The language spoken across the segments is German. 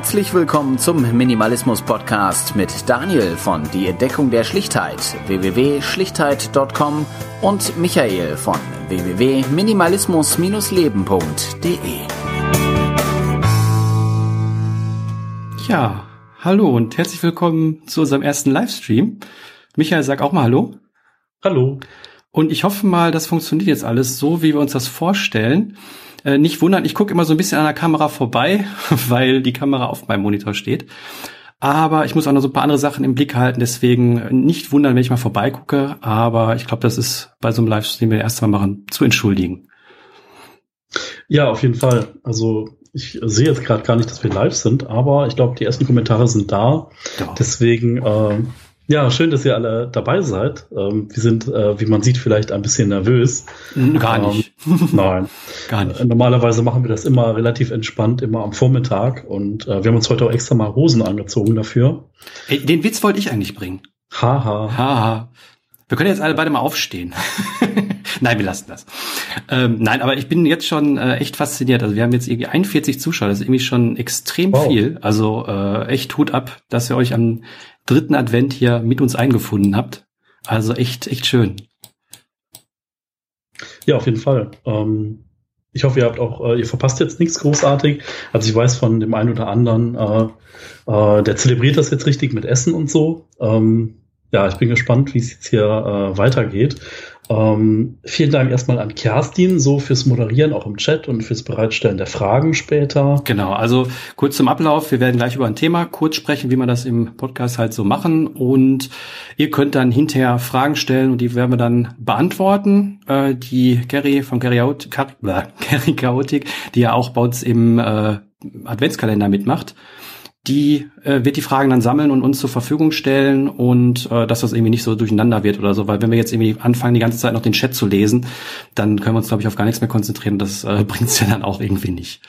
Herzlich willkommen zum Minimalismus Podcast mit Daniel von Die Entdeckung der Schlichtheit www.schlichtheit.com und Michael von www.minimalismus-leben.de. Ja, hallo und herzlich willkommen zu unserem ersten Livestream. Michael, sag auch mal Hallo. Hallo. Und ich hoffe mal, das funktioniert jetzt alles so, wie wir uns das vorstellen. Äh, nicht wundern, ich gucke immer so ein bisschen an der Kamera vorbei, weil die Kamera auf meinem Monitor steht. Aber ich muss auch noch so ein paar andere Sachen im Blick halten, deswegen nicht wundern, wenn ich mal vorbeigucke. Aber ich glaube, das ist bei so einem Livestream, den wir erst mal machen, zu entschuldigen. Ja, auf jeden Fall. Also ich sehe jetzt gerade gar nicht, dass wir live sind, aber ich glaube, die ersten Kommentare sind da. Ja. Deswegen äh, ja, schön, dass ihr alle dabei seid. Ähm, wir sind, äh, wie man sieht, vielleicht ein bisschen nervös. Gar nicht. Ähm, nein. Gar nicht. Äh, normalerweise machen wir das immer relativ entspannt, immer am Vormittag. Und äh, wir haben uns heute auch extra mal Hosen angezogen dafür. Ey, den Witz wollte ich eigentlich bringen. Haha. Haha. Wir können jetzt alle beide mal aufstehen. nein, wir lassen das. Ähm, nein, aber ich bin jetzt schon äh, echt fasziniert. Also wir haben jetzt irgendwie 41 Zuschauer. Das ist irgendwie schon extrem wow. viel. Also äh, echt Hut ab, dass ihr euch am dritten Advent hier mit uns eingefunden habt. Also echt, echt schön. Ja, auf jeden Fall. Ähm, ich hoffe, ihr habt auch, äh, ihr verpasst jetzt nichts großartig. Also ich weiß von dem einen oder anderen, äh, äh, der zelebriert das jetzt richtig mit Essen und so. Ähm, ja, ich bin gespannt, wie es jetzt hier äh, weitergeht. Ähm, vielen Dank erstmal an Kerstin, so fürs Moderieren auch im Chat und fürs Bereitstellen der Fragen später. Genau, also kurz zum Ablauf. Wir werden gleich über ein Thema kurz sprechen, wie wir das im Podcast halt so machen. Und ihr könnt dann hinterher Fragen stellen und die werden wir dann beantworten. Äh, die Gary von Gary, Gary Chaotic, die ja auch bei uns im äh, Adventskalender mitmacht die äh, wird die Fragen dann sammeln und uns zur Verfügung stellen und äh, dass das irgendwie nicht so durcheinander wird oder so, weil wenn wir jetzt irgendwie anfangen, die ganze Zeit noch den Chat zu lesen, dann können wir uns, glaube ich, auf gar nichts mehr konzentrieren. Das äh, bringt es ja dann auch irgendwie nicht.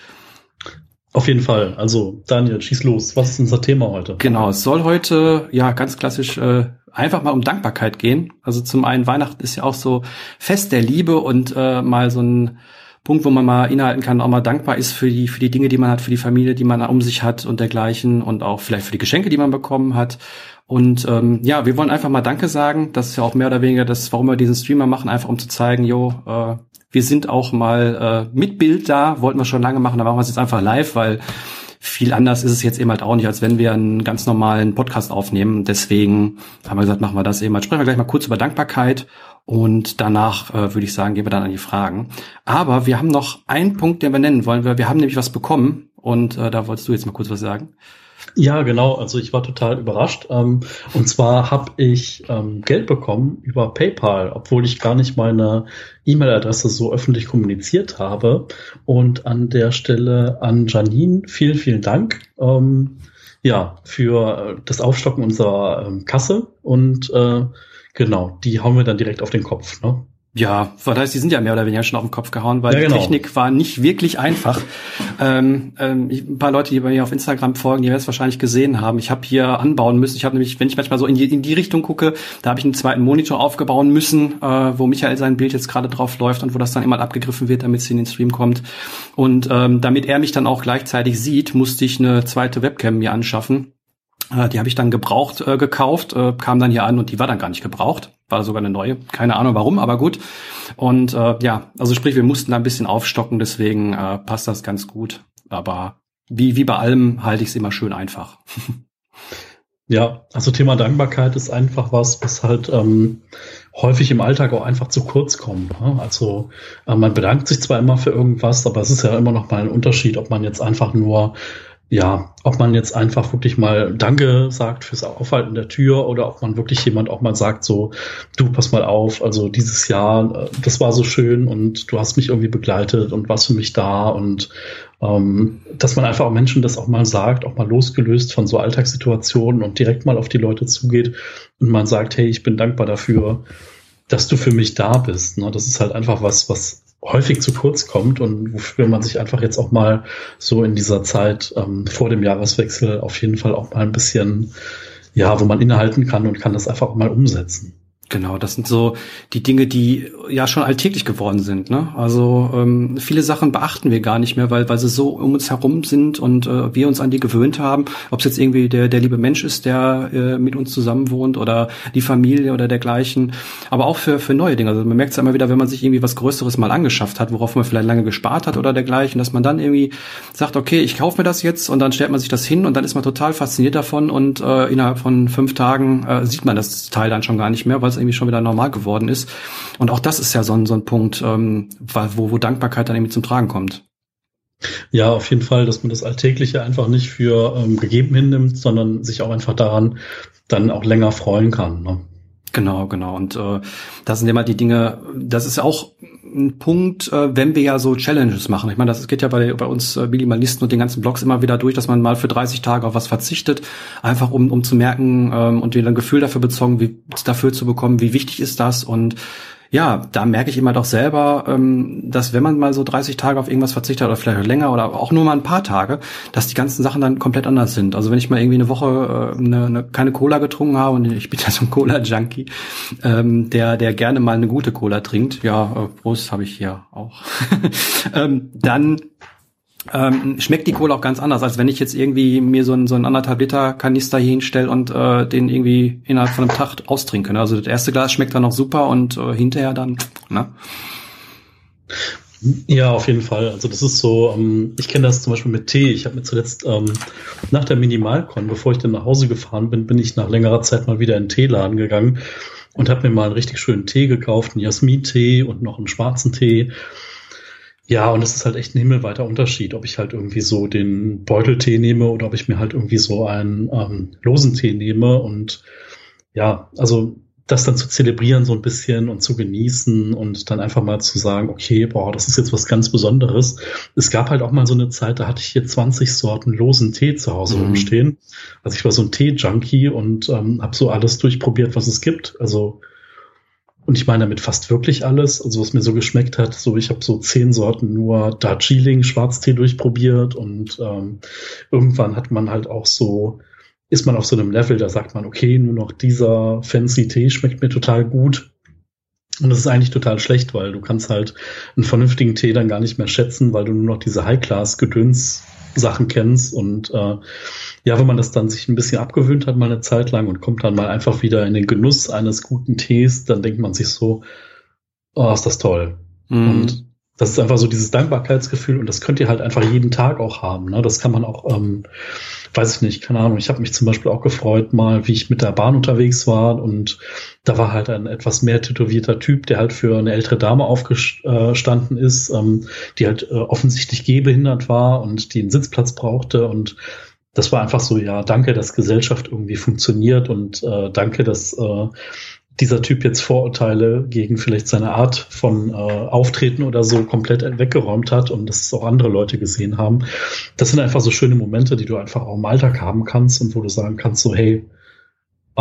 Auf jeden Fall. Also, Daniel, schieß los. Was ist unser Thema heute? Genau, es soll heute ja ganz klassisch äh, einfach mal um Dankbarkeit gehen. Also zum einen Weihnachten ist ja auch so Fest der Liebe und äh, mal so ein Punkt, wo man mal innehalten kann, auch mal dankbar ist für die, für die Dinge, die man hat, für die Familie, die man um sich hat und dergleichen und auch vielleicht für die Geschenke, die man bekommen hat. Und ähm, ja, wir wollen einfach mal Danke sagen. Das ist ja auch mehr oder weniger das, warum wir diesen Streamer machen, einfach um zu zeigen, jo, äh, wir sind auch mal äh, mit Bild da, wollten wir schon lange machen, da machen wir es jetzt einfach live, weil viel anders ist es jetzt eben halt auch nicht, als wenn wir einen ganz normalen Podcast aufnehmen. Deswegen haben wir gesagt, machen wir das eben mal. Sprechen wir gleich mal kurz über Dankbarkeit und danach äh, würde ich sagen, gehen wir dann an die Fragen. Aber wir haben noch einen Punkt, den wir nennen wollen. Wir, wir haben nämlich was bekommen und äh, da wolltest du jetzt mal kurz was sagen. Ja, genau. Also ich war total überrascht. Ähm, und zwar habe ich ähm, Geld bekommen über PayPal, obwohl ich gar nicht meine E-Mail-Adresse so öffentlich kommuniziert habe. Und an der Stelle an Janine vielen, vielen Dank. Ähm, ja, für äh, das Aufstocken unserer ähm, Kasse und äh, Genau, die hauen wir dann direkt auf den Kopf. Ne? Ja, das heißt, die sind ja mehr oder weniger schon auf den Kopf gehauen, weil ja, genau. die Technik war nicht wirklich einfach. ähm, ähm, ein paar Leute, die bei mir auf Instagram folgen, die werden es wahrscheinlich gesehen haben. Ich habe hier anbauen müssen. Ich habe nämlich, wenn ich manchmal so in die, in die Richtung gucke, da habe ich einen zweiten Monitor aufgebauen müssen, äh, wo Michael sein Bild jetzt gerade drauf läuft und wo das dann immer abgegriffen wird, damit es in den Stream kommt. Und ähm, damit er mich dann auch gleichzeitig sieht, musste ich eine zweite Webcam mir anschaffen. Äh, die habe ich dann gebraucht äh, gekauft, äh, kam dann hier an und die war dann gar nicht gebraucht. War sogar eine neue. Keine Ahnung warum, aber gut. Und äh, ja, also sprich, wir mussten da ein bisschen aufstocken, deswegen äh, passt das ganz gut. Aber wie, wie bei allem halte ich es immer schön einfach. Ja, also Thema Dankbarkeit ist einfach was, was halt ähm, häufig im Alltag auch einfach zu kurz kommt. Ne? Also äh, man bedankt sich zwar immer für irgendwas, aber es ist ja immer noch mal ein Unterschied, ob man jetzt einfach nur ja, ob man jetzt einfach wirklich mal Danke sagt fürs Aufhalten der Tür oder ob man wirklich jemand auch mal sagt, so, du pass mal auf, also dieses Jahr, äh, das war so schön und du hast mich irgendwie begleitet und warst für mich da und ähm, dass man einfach auch Menschen das auch mal sagt, auch mal losgelöst von so Alltagssituationen und direkt mal auf die Leute zugeht und man sagt, hey, ich bin dankbar dafür, dass du für mich da bist. Ne? Das ist halt einfach was, was häufig zu kurz kommt und wofür man sich einfach jetzt auch mal so in dieser Zeit ähm, vor dem Jahreswechsel auf jeden Fall auch mal ein bisschen, ja, wo man innehalten kann und kann das einfach auch mal umsetzen. Genau, das sind so die Dinge, die ja schon alltäglich geworden sind. Ne? Also ähm, viele Sachen beachten wir gar nicht mehr, weil weil sie so um uns herum sind und äh, wir uns an die gewöhnt haben. Ob es jetzt irgendwie der der liebe Mensch ist, der äh, mit uns zusammen wohnt oder die Familie oder dergleichen. Aber auch für für neue Dinge. Also man merkt es ja immer wieder, wenn man sich irgendwie was Größeres mal angeschafft hat, worauf man vielleicht lange gespart hat oder dergleichen, dass man dann irgendwie sagt, okay, ich kaufe mir das jetzt und dann stellt man sich das hin und dann ist man total fasziniert davon und äh, innerhalb von fünf Tagen äh, sieht man das Teil dann schon gar nicht mehr, weil es irgendwie schon wieder normal geworden ist. Und auch das ist ja so ein, so ein Punkt, ähm, wo, wo Dankbarkeit dann irgendwie zum Tragen kommt. Ja, auf jeden Fall, dass man das Alltägliche einfach nicht für ähm, gegeben hinnimmt, sondern sich auch einfach daran dann auch länger freuen kann. Ne? Genau, genau. Und äh, das sind immer die Dinge, das ist auch ein Punkt, äh, wenn wir ja so Challenges machen. Ich meine, das geht ja bei, bei uns äh, Minimalisten und den ganzen Blogs immer wieder durch, dass man mal für 30 Tage auf was verzichtet, einfach um, um zu merken ähm, und wieder ein Gefühl dafür bezogen, wie dafür zu bekommen, wie wichtig ist das und ja, da merke ich immer doch selber, ähm, dass wenn man mal so 30 Tage auf irgendwas verzichtet oder vielleicht länger oder auch nur mal ein paar Tage, dass die ganzen Sachen dann komplett anders sind. Also wenn ich mal irgendwie eine Woche äh, eine, eine, keine Cola getrunken habe und ich bin ja so ein Cola-Junkie, ähm, der, der gerne mal eine gute Cola trinkt, ja, äh, Prost habe ich hier auch, ähm, dann ähm, schmeckt die Cola auch ganz anders, als wenn ich jetzt irgendwie mir so ein, so ein anderthalb Liter Kanister hier hinstelle und äh, den irgendwie innerhalb von einem Tag austrinke. Ne? Also das erste Glas schmeckt dann noch super und äh, hinterher dann, ne? Ja, auf jeden Fall. Also das ist so, ähm, ich kenne das zum Beispiel mit Tee. Ich habe mir zuletzt ähm, nach der Minimalcon, bevor ich dann nach Hause gefahren bin, bin ich nach längerer Zeit mal wieder in den Teeladen gegangen und habe mir mal einen richtig schönen Tee gekauft, einen Jasmin-Tee und noch einen schwarzen Tee ja, und es ist halt echt ein himmelweiter Unterschied, ob ich halt irgendwie so den Beuteltee nehme oder ob ich mir halt irgendwie so einen ähm, losen Tee nehme. Und ja, also das dann zu zelebrieren so ein bisschen und zu genießen und dann einfach mal zu sagen, okay, boah, das ist jetzt was ganz Besonderes. Es gab halt auch mal so eine Zeit, da hatte ich hier 20 Sorten losen Tee zu Hause mhm. rumstehen. Also ich war so ein Tee-Junkie und ähm, habe so alles durchprobiert, was es gibt. Also und ich meine damit fast wirklich alles. Also was mir so geschmeckt hat, so ich habe so zehn Sorten nur Darjeeling Schwarztee durchprobiert und ähm, irgendwann hat man halt auch so, ist man auf so einem Level, da sagt man, okay, nur noch dieser fancy Tee schmeckt mir total gut. Und das ist eigentlich total schlecht, weil du kannst halt einen vernünftigen Tee dann gar nicht mehr schätzen, weil du nur noch diese High-Class-Gedöns-Sachen kennst und äh, ja, wenn man das dann sich ein bisschen abgewöhnt hat, mal eine Zeit lang und kommt dann mal einfach wieder in den Genuss eines guten Tees, dann denkt man sich so, oh, ist das toll. Mhm. Und das ist einfach so dieses Dankbarkeitsgefühl und das könnt ihr halt einfach jeden Tag auch haben. Ne? Das kann man auch, ähm, weiß ich nicht, keine Ahnung. Ich habe mich zum Beispiel auch gefreut, mal, wie ich mit der Bahn unterwegs war und da war halt ein etwas mehr tätowierter Typ, der halt für eine ältere Dame aufgestanden ist, ähm, die halt äh, offensichtlich gehbehindert war und die einen Sitzplatz brauchte und das war einfach so, ja, danke, dass Gesellschaft irgendwie funktioniert und äh, danke, dass äh, dieser Typ jetzt Vorurteile gegen vielleicht seine Art von äh, Auftreten oder so komplett weggeräumt hat und dass es auch andere Leute gesehen haben. Das sind einfach so schöne Momente, die du einfach auch im Alltag haben kannst und wo du sagen kannst, so, hey,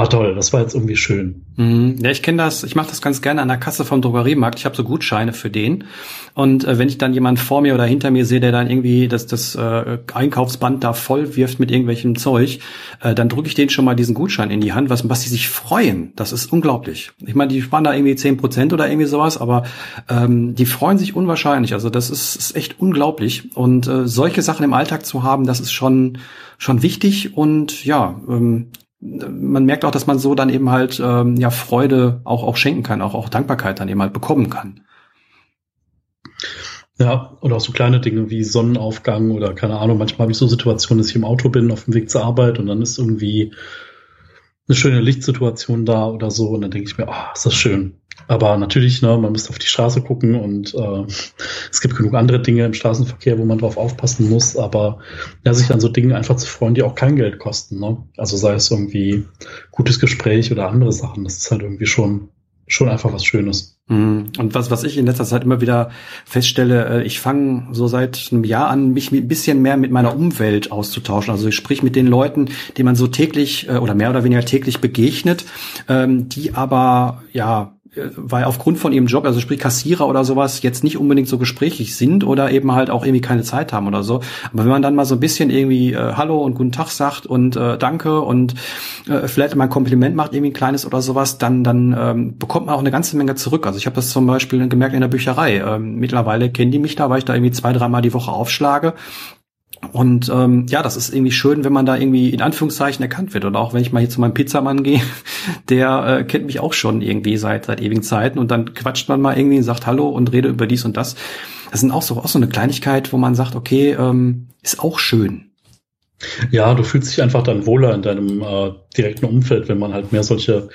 Ah toll, das war jetzt irgendwie schön. Mhm. Ja, ich kenne das, ich mache das ganz gerne an der Kasse vom Drogeriemarkt. Ich habe so Gutscheine für den. Und äh, wenn ich dann jemand vor mir oder hinter mir sehe, der dann irgendwie das, das äh, Einkaufsband da voll wirft mit irgendwelchem Zeug, äh, dann drücke ich denen schon mal diesen Gutschein in die Hand, was, was die sich freuen. Das ist unglaublich. Ich meine, die sparen da irgendwie zehn Prozent oder irgendwie sowas, aber ähm, die freuen sich unwahrscheinlich. Also das ist, ist echt unglaublich. Und äh, solche Sachen im Alltag zu haben, das ist schon schon wichtig und ja, ähm, man merkt auch, dass man so dann eben halt ähm, ja Freude auch auch schenken kann, auch auch Dankbarkeit dann eben halt bekommen kann. Ja, oder auch so kleine Dinge wie Sonnenaufgang oder keine Ahnung. Manchmal habe ich so Situationen, dass ich im Auto bin auf dem Weg zur Arbeit und dann ist irgendwie eine schöne Lichtsituation da oder so und dann denke ich mir, ah, oh, ist das schön. Aber natürlich, ne, man müsste auf die Straße gucken und äh, es gibt genug andere Dinge im Straßenverkehr, wo man drauf aufpassen muss. Aber ja, sich an so Dingen einfach zu freuen, die auch kein Geld kosten. Ne? Also sei es irgendwie gutes Gespräch oder andere Sachen. Das ist halt irgendwie schon schon einfach was Schönes. Mhm. Und was, was ich in letzter Zeit immer wieder feststelle, äh, ich fange so seit einem Jahr an, mich ein bisschen mehr mit meiner Umwelt auszutauschen. Also ich sprich mit den Leuten, die man so täglich äh, oder mehr oder weniger täglich begegnet, ähm, die aber ja weil aufgrund von ihrem Job, also sprich Kassierer oder sowas, jetzt nicht unbedingt so gesprächig sind oder eben halt auch irgendwie keine Zeit haben oder so. Aber wenn man dann mal so ein bisschen irgendwie äh, Hallo und guten Tag sagt und äh, Danke und äh, vielleicht mal ein Kompliment macht, irgendwie ein kleines oder sowas, dann dann ähm, bekommt man auch eine ganze Menge zurück. Also ich habe das zum Beispiel gemerkt in der Bücherei. Ähm, mittlerweile kennen die mich da, weil ich da irgendwie zwei, dreimal die Woche aufschlage und ähm, ja, das ist irgendwie schön, wenn man da irgendwie in Anführungszeichen erkannt wird. Und auch wenn ich mal hier zu meinem Pizzamann gehe, der äh, kennt mich auch schon irgendwie seit seit ewigen Zeiten. Und dann quatscht man mal irgendwie, sagt Hallo und redet über dies und das. Das sind auch so auch so eine Kleinigkeit, wo man sagt, okay, ähm, ist auch schön. Ja, du fühlst dich einfach dann wohler in deinem äh, direkten Umfeld, wenn man halt mehr solche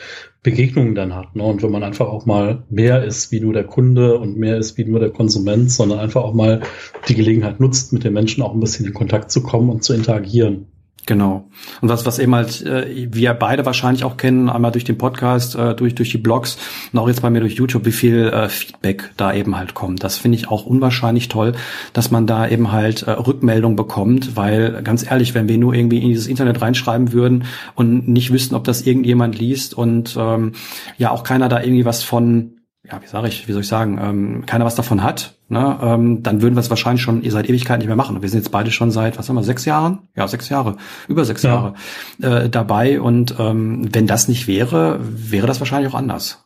Begegnungen dann hat. Ne? Und wenn man einfach auch mal mehr ist wie nur der Kunde und mehr ist wie nur der Konsument, sondern einfach auch mal die Gelegenheit nutzt, mit den Menschen auch ein bisschen in Kontakt zu kommen und zu interagieren. Genau. Und was, was eben halt äh, wir beide wahrscheinlich auch kennen, einmal durch den Podcast, äh, durch, durch die Blogs und auch jetzt bei mir durch YouTube, wie viel äh, Feedback da eben halt kommt. Das finde ich auch unwahrscheinlich toll, dass man da eben halt äh, Rückmeldung bekommt, weil ganz ehrlich, wenn wir nur irgendwie in dieses Internet reinschreiben würden und nicht wüssten, ob das irgendjemand liest und ähm, ja auch keiner da irgendwie was von ja, wie sage ich, wie soll ich sagen, ähm, keiner was davon hat, ne, ähm, dann würden wir es wahrscheinlich schon seit Ewigkeit nicht mehr machen. Wir sind jetzt beide schon seit, was haben wir, sechs Jahren? Ja, sechs Jahre, über sechs ja. Jahre äh, dabei. Und ähm, wenn das nicht wäre, wäre das wahrscheinlich auch anders.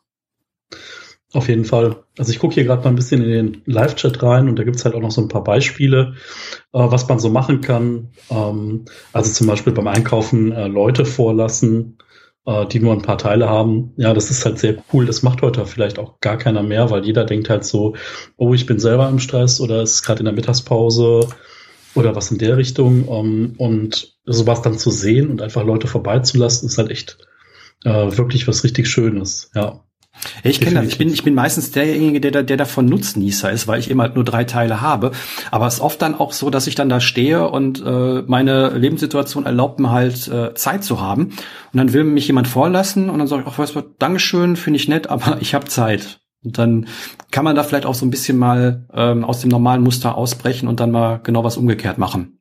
Auf jeden Fall. Also ich gucke hier gerade mal ein bisschen in den Live-Chat rein und da gibt's halt auch noch so ein paar Beispiele, äh, was man so machen kann. Ähm, also zum Beispiel beim Einkaufen äh, Leute vorlassen äh, die nur ein paar Teile haben. Ja, das ist halt sehr cool. Das macht heute vielleicht auch gar keiner mehr, weil jeder denkt halt so, oh, ich bin selber im Stress oder ist gerade in der Mittagspause oder was in der Richtung. Ähm, und sowas dann zu sehen und einfach Leute vorbeizulassen, ist halt echt äh, wirklich was richtig Schönes. Ja. Ich kenne das. Ich bin, ich bin meistens derjenige, der, der davon Nutznießer ist, weil ich eben halt nur drei Teile habe. Aber es ist oft dann auch so, dass ich dann da stehe und äh, meine Lebenssituation erlaubt mir halt äh, Zeit zu haben. Und dann will mich jemand vorlassen und dann sage ich, ach, weißt du, Dankeschön, finde ich nett, aber ich habe Zeit. Und dann kann man da vielleicht auch so ein bisschen mal ähm, aus dem normalen Muster ausbrechen und dann mal genau was umgekehrt machen.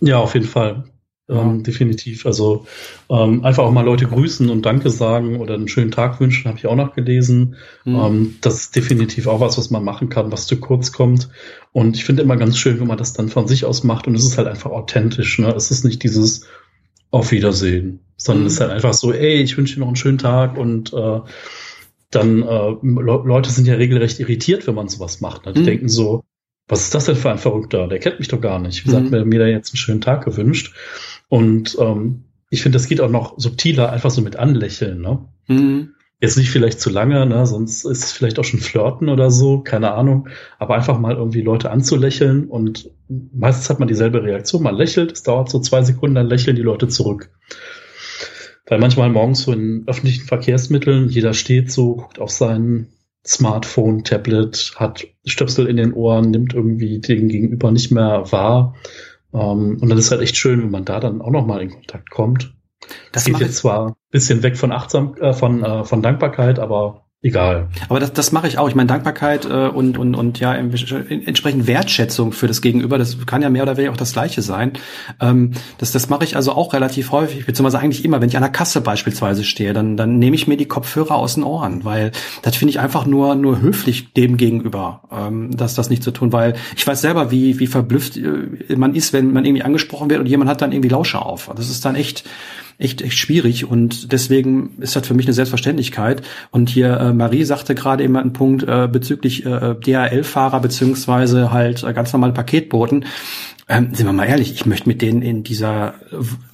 Ja, auf jeden Fall. Ähm, definitiv. Also ähm, einfach auch mal Leute grüßen und Danke sagen oder einen schönen Tag wünschen, habe ich auch noch gelesen. Mhm. Ähm, das ist definitiv auch was, was man machen kann, was zu kurz kommt. Und ich finde immer ganz schön, wenn man das dann von sich aus macht und es ist halt einfach authentisch. Ne? Es ist nicht dieses Auf Wiedersehen, sondern mhm. es ist halt einfach so, ey, ich wünsche dir noch einen schönen Tag und äh, dann äh, Leute sind ja regelrecht irritiert, wenn man sowas macht. Ne? Die mhm. denken so, was ist das denn für ein Verrückter? Der kennt mich doch gar nicht. Wie sagt mhm. mir da jetzt einen schönen Tag gewünscht? Und ähm, ich finde, das geht auch noch subtiler, einfach so mit Anlächeln. Ne? Mhm. Jetzt nicht vielleicht zu lange, ne? sonst ist es vielleicht auch schon Flirten oder so, keine Ahnung. Aber einfach mal irgendwie Leute anzulächeln und meistens hat man dieselbe Reaktion. Man lächelt, es dauert so zwei Sekunden, dann lächeln die Leute zurück. Weil manchmal morgens so in öffentlichen Verkehrsmitteln, jeder steht so, guckt auf sein Smartphone, Tablet, hat Stöpsel in den Ohren, nimmt irgendwie den Gegenüber nicht mehr wahr. Ähm, und dann ist halt echt schön, wenn man da dann auch nochmal in Kontakt kommt. Das geht jetzt zwar ein bisschen weg von Achtsam, äh, von, äh, von Dankbarkeit, aber egal. Aber das, das mache ich auch. Ich meine, Dankbarkeit äh, und, und, und ja, entsprechend Wertschätzung für das Gegenüber, das kann ja mehr oder weniger auch das Gleiche sein. Ähm, das das mache ich also auch relativ häufig, beziehungsweise eigentlich immer, wenn ich an der Kasse beispielsweise stehe, dann, dann nehme ich mir die Kopfhörer aus den Ohren, weil das finde ich einfach nur, nur höflich dem gegenüber, ähm, dass das nicht zu tun, weil ich weiß selber, wie, wie verblüfft äh, man ist, wenn man irgendwie angesprochen wird und jemand hat dann irgendwie Lauscher auf. Das ist dann echt echt, echt schwierig und deswegen ist das für mich eine Selbstverständlichkeit. Und hier äh, Marie sagte gerade immer einen Punkt äh, bezüglich äh, DHL-Fahrer beziehungsweise halt äh, ganz normale Paketboten. Ähm, sind wir mal ehrlich, ich möchte mit denen in dieser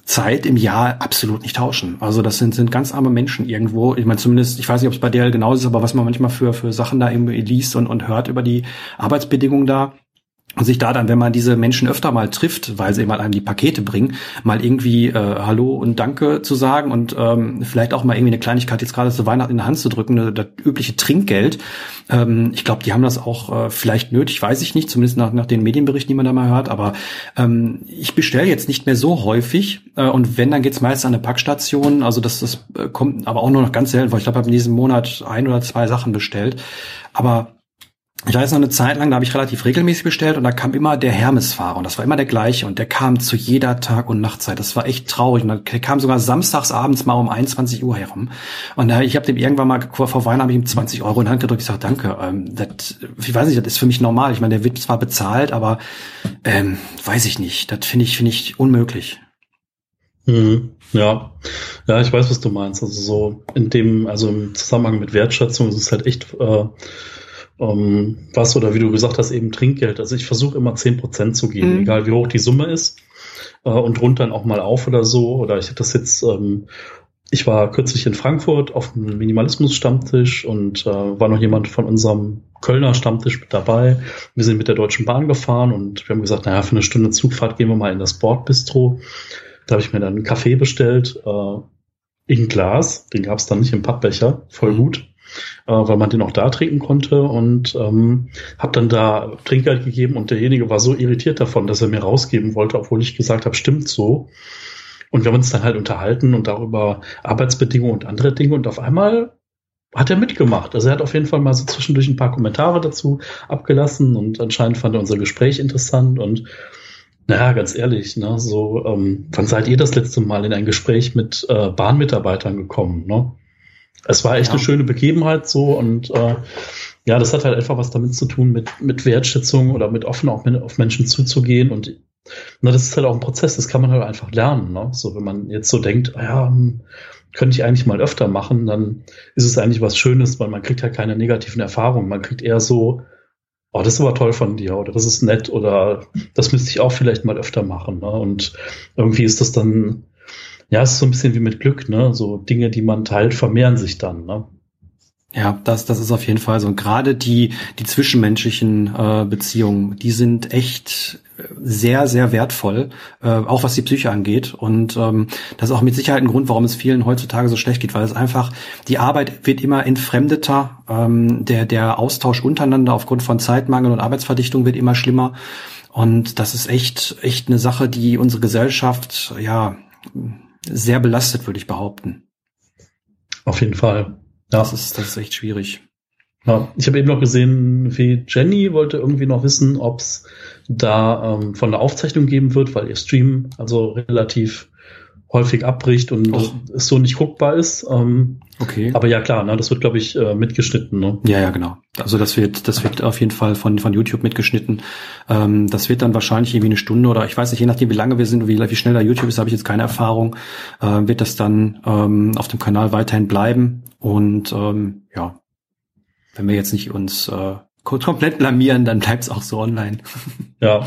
Zeit im Jahr absolut nicht tauschen. Also das sind, sind ganz arme Menschen irgendwo. Ich meine, zumindest, ich weiß nicht, ob es bei DHL genauso ist, aber was man manchmal für, für Sachen da irgendwie liest und, und hört über die Arbeitsbedingungen da, und sich da dann, wenn man diese Menschen öfter mal trifft, weil sie mal einem die Pakete bringen, mal irgendwie äh, Hallo und Danke zu sagen und ähm, vielleicht auch mal irgendwie eine Kleinigkeit jetzt gerade zu Weihnachten in der Hand zu drücken, ne, das übliche Trinkgeld. Ähm, ich glaube, die haben das auch äh, vielleicht nötig, weiß ich nicht, zumindest nach, nach den Medienberichten, die man da mal hört. Aber ähm, ich bestelle jetzt nicht mehr so häufig äh, und wenn, dann geht's meist an eine Packstation. Also das, das äh, kommt aber auch nur noch ganz selten, weil ich glaube, ich habe in diesem Monat ein oder zwei Sachen bestellt. Aber ich weiß noch eine Zeit lang, da habe ich relativ regelmäßig bestellt und da kam immer der Hermes-Fahrer und das war immer der gleiche und der kam zu jeder Tag- und Nachtzeit. Das war echt traurig und der kam sogar samstags abends mal um 21 Uhr herum und da, ich habe dem irgendwann mal vor, Weihnachten habe ich ihm 20 Euro in die Hand gedrückt. Ich sage danke. Ähm, das, ich weiß nicht, das ist für mich normal. Ich meine, der wird zwar bezahlt, aber ähm, weiß ich nicht. Das finde ich finde ich unmöglich. Mhm. Ja, ja, ich weiß, was du meinst. Also so in dem, also im Zusammenhang mit Wertschätzung ist es halt echt äh, ähm, was oder wie du gesagt hast, eben Trinkgeld. Also ich versuche immer zehn Prozent zu geben, mhm. egal wie hoch die Summe ist. Äh, und rund dann auch mal auf oder so. Oder ich hatte das jetzt, ähm, ich war kürzlich in Frankfurt auf einem Minimalismus-Stammtisch und äh, war noch jemand von unserem Kölner Stammtisch mit dabei. Wir sind mit der Deutschen Bahn gefahren und wir haben gesagt, naja, für eine Stunde Zugfahrt gehen wir mal in das Bordbistro. Da habe ich mir dann einen Kaffee bestellt, äh, in Glas. Den gab es dann nicht im Pappbecher. Voll mhm. gut äh, weil man den auch da trinken konnte und ähm, habe dann da Trinkgeld gegeben und derjenige war so irritiert davon, dass er mir rausgeben wollte, obwohl ich gesagt habe, stimmt so. Und wir haben uns dann halt unterhalten und darüber Arbeitsbedingungen und andere Dinge und auf einmal hat er mitgemacht. Also er hat auf jeden Fall mal so zwischendurch ein paar Kommentare dazu abgelassen und anscheinend fand er unser Gespräch interessant und naja, ganz ehrlich, ne, so, ähm, wann seid ihr das letzte Mal in ein Gespräch mit äh, Bahnmitarbeitern gekommen, ne? Es war echt ja. eine schöne Begebenheit so und äh, ja, das hat halt einfach was damit zu tun, mit, mit Wertschätzung oder mit offen auch mit, auf Menschen zuzugehen und na, das ist halt auch ein Prozess, das kann man halt einfach lernen. Ne? So, wenn man jetzt so denkt, ah ja, hm, könnte ich eigentlich mal öfter machen, dann ist es eigentlich was Schönes, weil man kriegt halt keine negativen Erfahrungen. Man kriegt eher so, oh, das ist aber toll von dir oder das ist nett oder das müsste ich auch vielleicht mal öfter machen. Ne? Und irgendwie ist das dann ja, es ist so ein bisschen wie mit Glück, ne? So Dinge, die man teilt, vermehren sich dann, ne? Ja, das, das ist auf jeden Fall so. Und gerade die, die zwischenmenschlichen äh, Beziehungen, die sind echt sehr, sehr wertvoll, äh, auch was die Psyche angeht. Und ähm, das ist auch mit Sicherheit ein Grund, warum es vielen heutzutage so schlecht geht, weil es einfach, die Arbeit wird immer entfremdeter, ähm, der, der Austausch untereinander aufgrund von Zeitmangel und Arbeitsverdichtung wird immer schlimmer. Und das ist echt, echt eine Sache, die unsere Gesellschaft, ja, sehr belastet, würde ich behaupten. Auf jeden Fall. Ja. Das ist, das ist echt schwierig. Ja, ich habe eben noch gesehen, wie Jenny wollte irgendwie noch wissen, ob es da ähm, von der Aufzeichnung geben wird, weil ihr Stream also relativ häufig abbricht und Och. es so nicht guckbar ist. Ähm, okay. Aber ja klar, ne, das wird glaube ich äh, mitgeschnitten. Ne? Ja, ja, genau. Also das wird, das wird auf jeden Fall von von YouTube mitgeschnitten. Ähm, das wird dann wahrscheinlich irgendwie eine Stunde oder ich weiß nicht, je nachdem wie lange wir sind und wie, wie schnell da YouTube ist, habe ich jetzt keine Erfahrung. Äh, wird das dann ähm, auf dem Kanal weiterhin bleiben und ähm, ja, wenn wir jetzt nicht uns äh, komplett blamieren, dann bleibt es auch so online. Ja,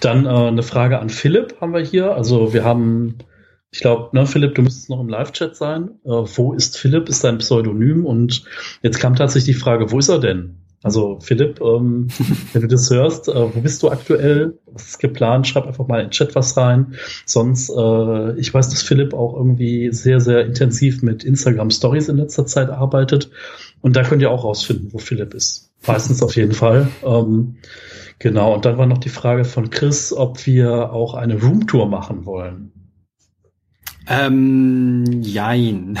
dann äh, eine Frage an Philipp haben wir hier. Also wir haben ich glaube, ne, Philipp, du müsstest noch im Live-Chat sein. Äh, wo ist Philipp? Ist dein Pseudonym? Und jetzt kam tatsächlich die Frage, wo ist er denn? Also Philipp, ähm, wenn du das hörst, äh, wo bist du aktuell? Was ist geplant? Schreib einfach mal in den Chat was rein. Sonst, äh, ich weiß, dass Philipp auch irgendwie sehr, sehr intensiv mit Instagram Stories in letzter Zeit arbeitet. Und da könnt ihr auch rausfinden, wo Philipp ist. Meistens auf jeden Fall. Ähm, genau. Und dann war noch die Frage von Chris, ob wir auch eine Roomtour machen wollen. Ähm, jein.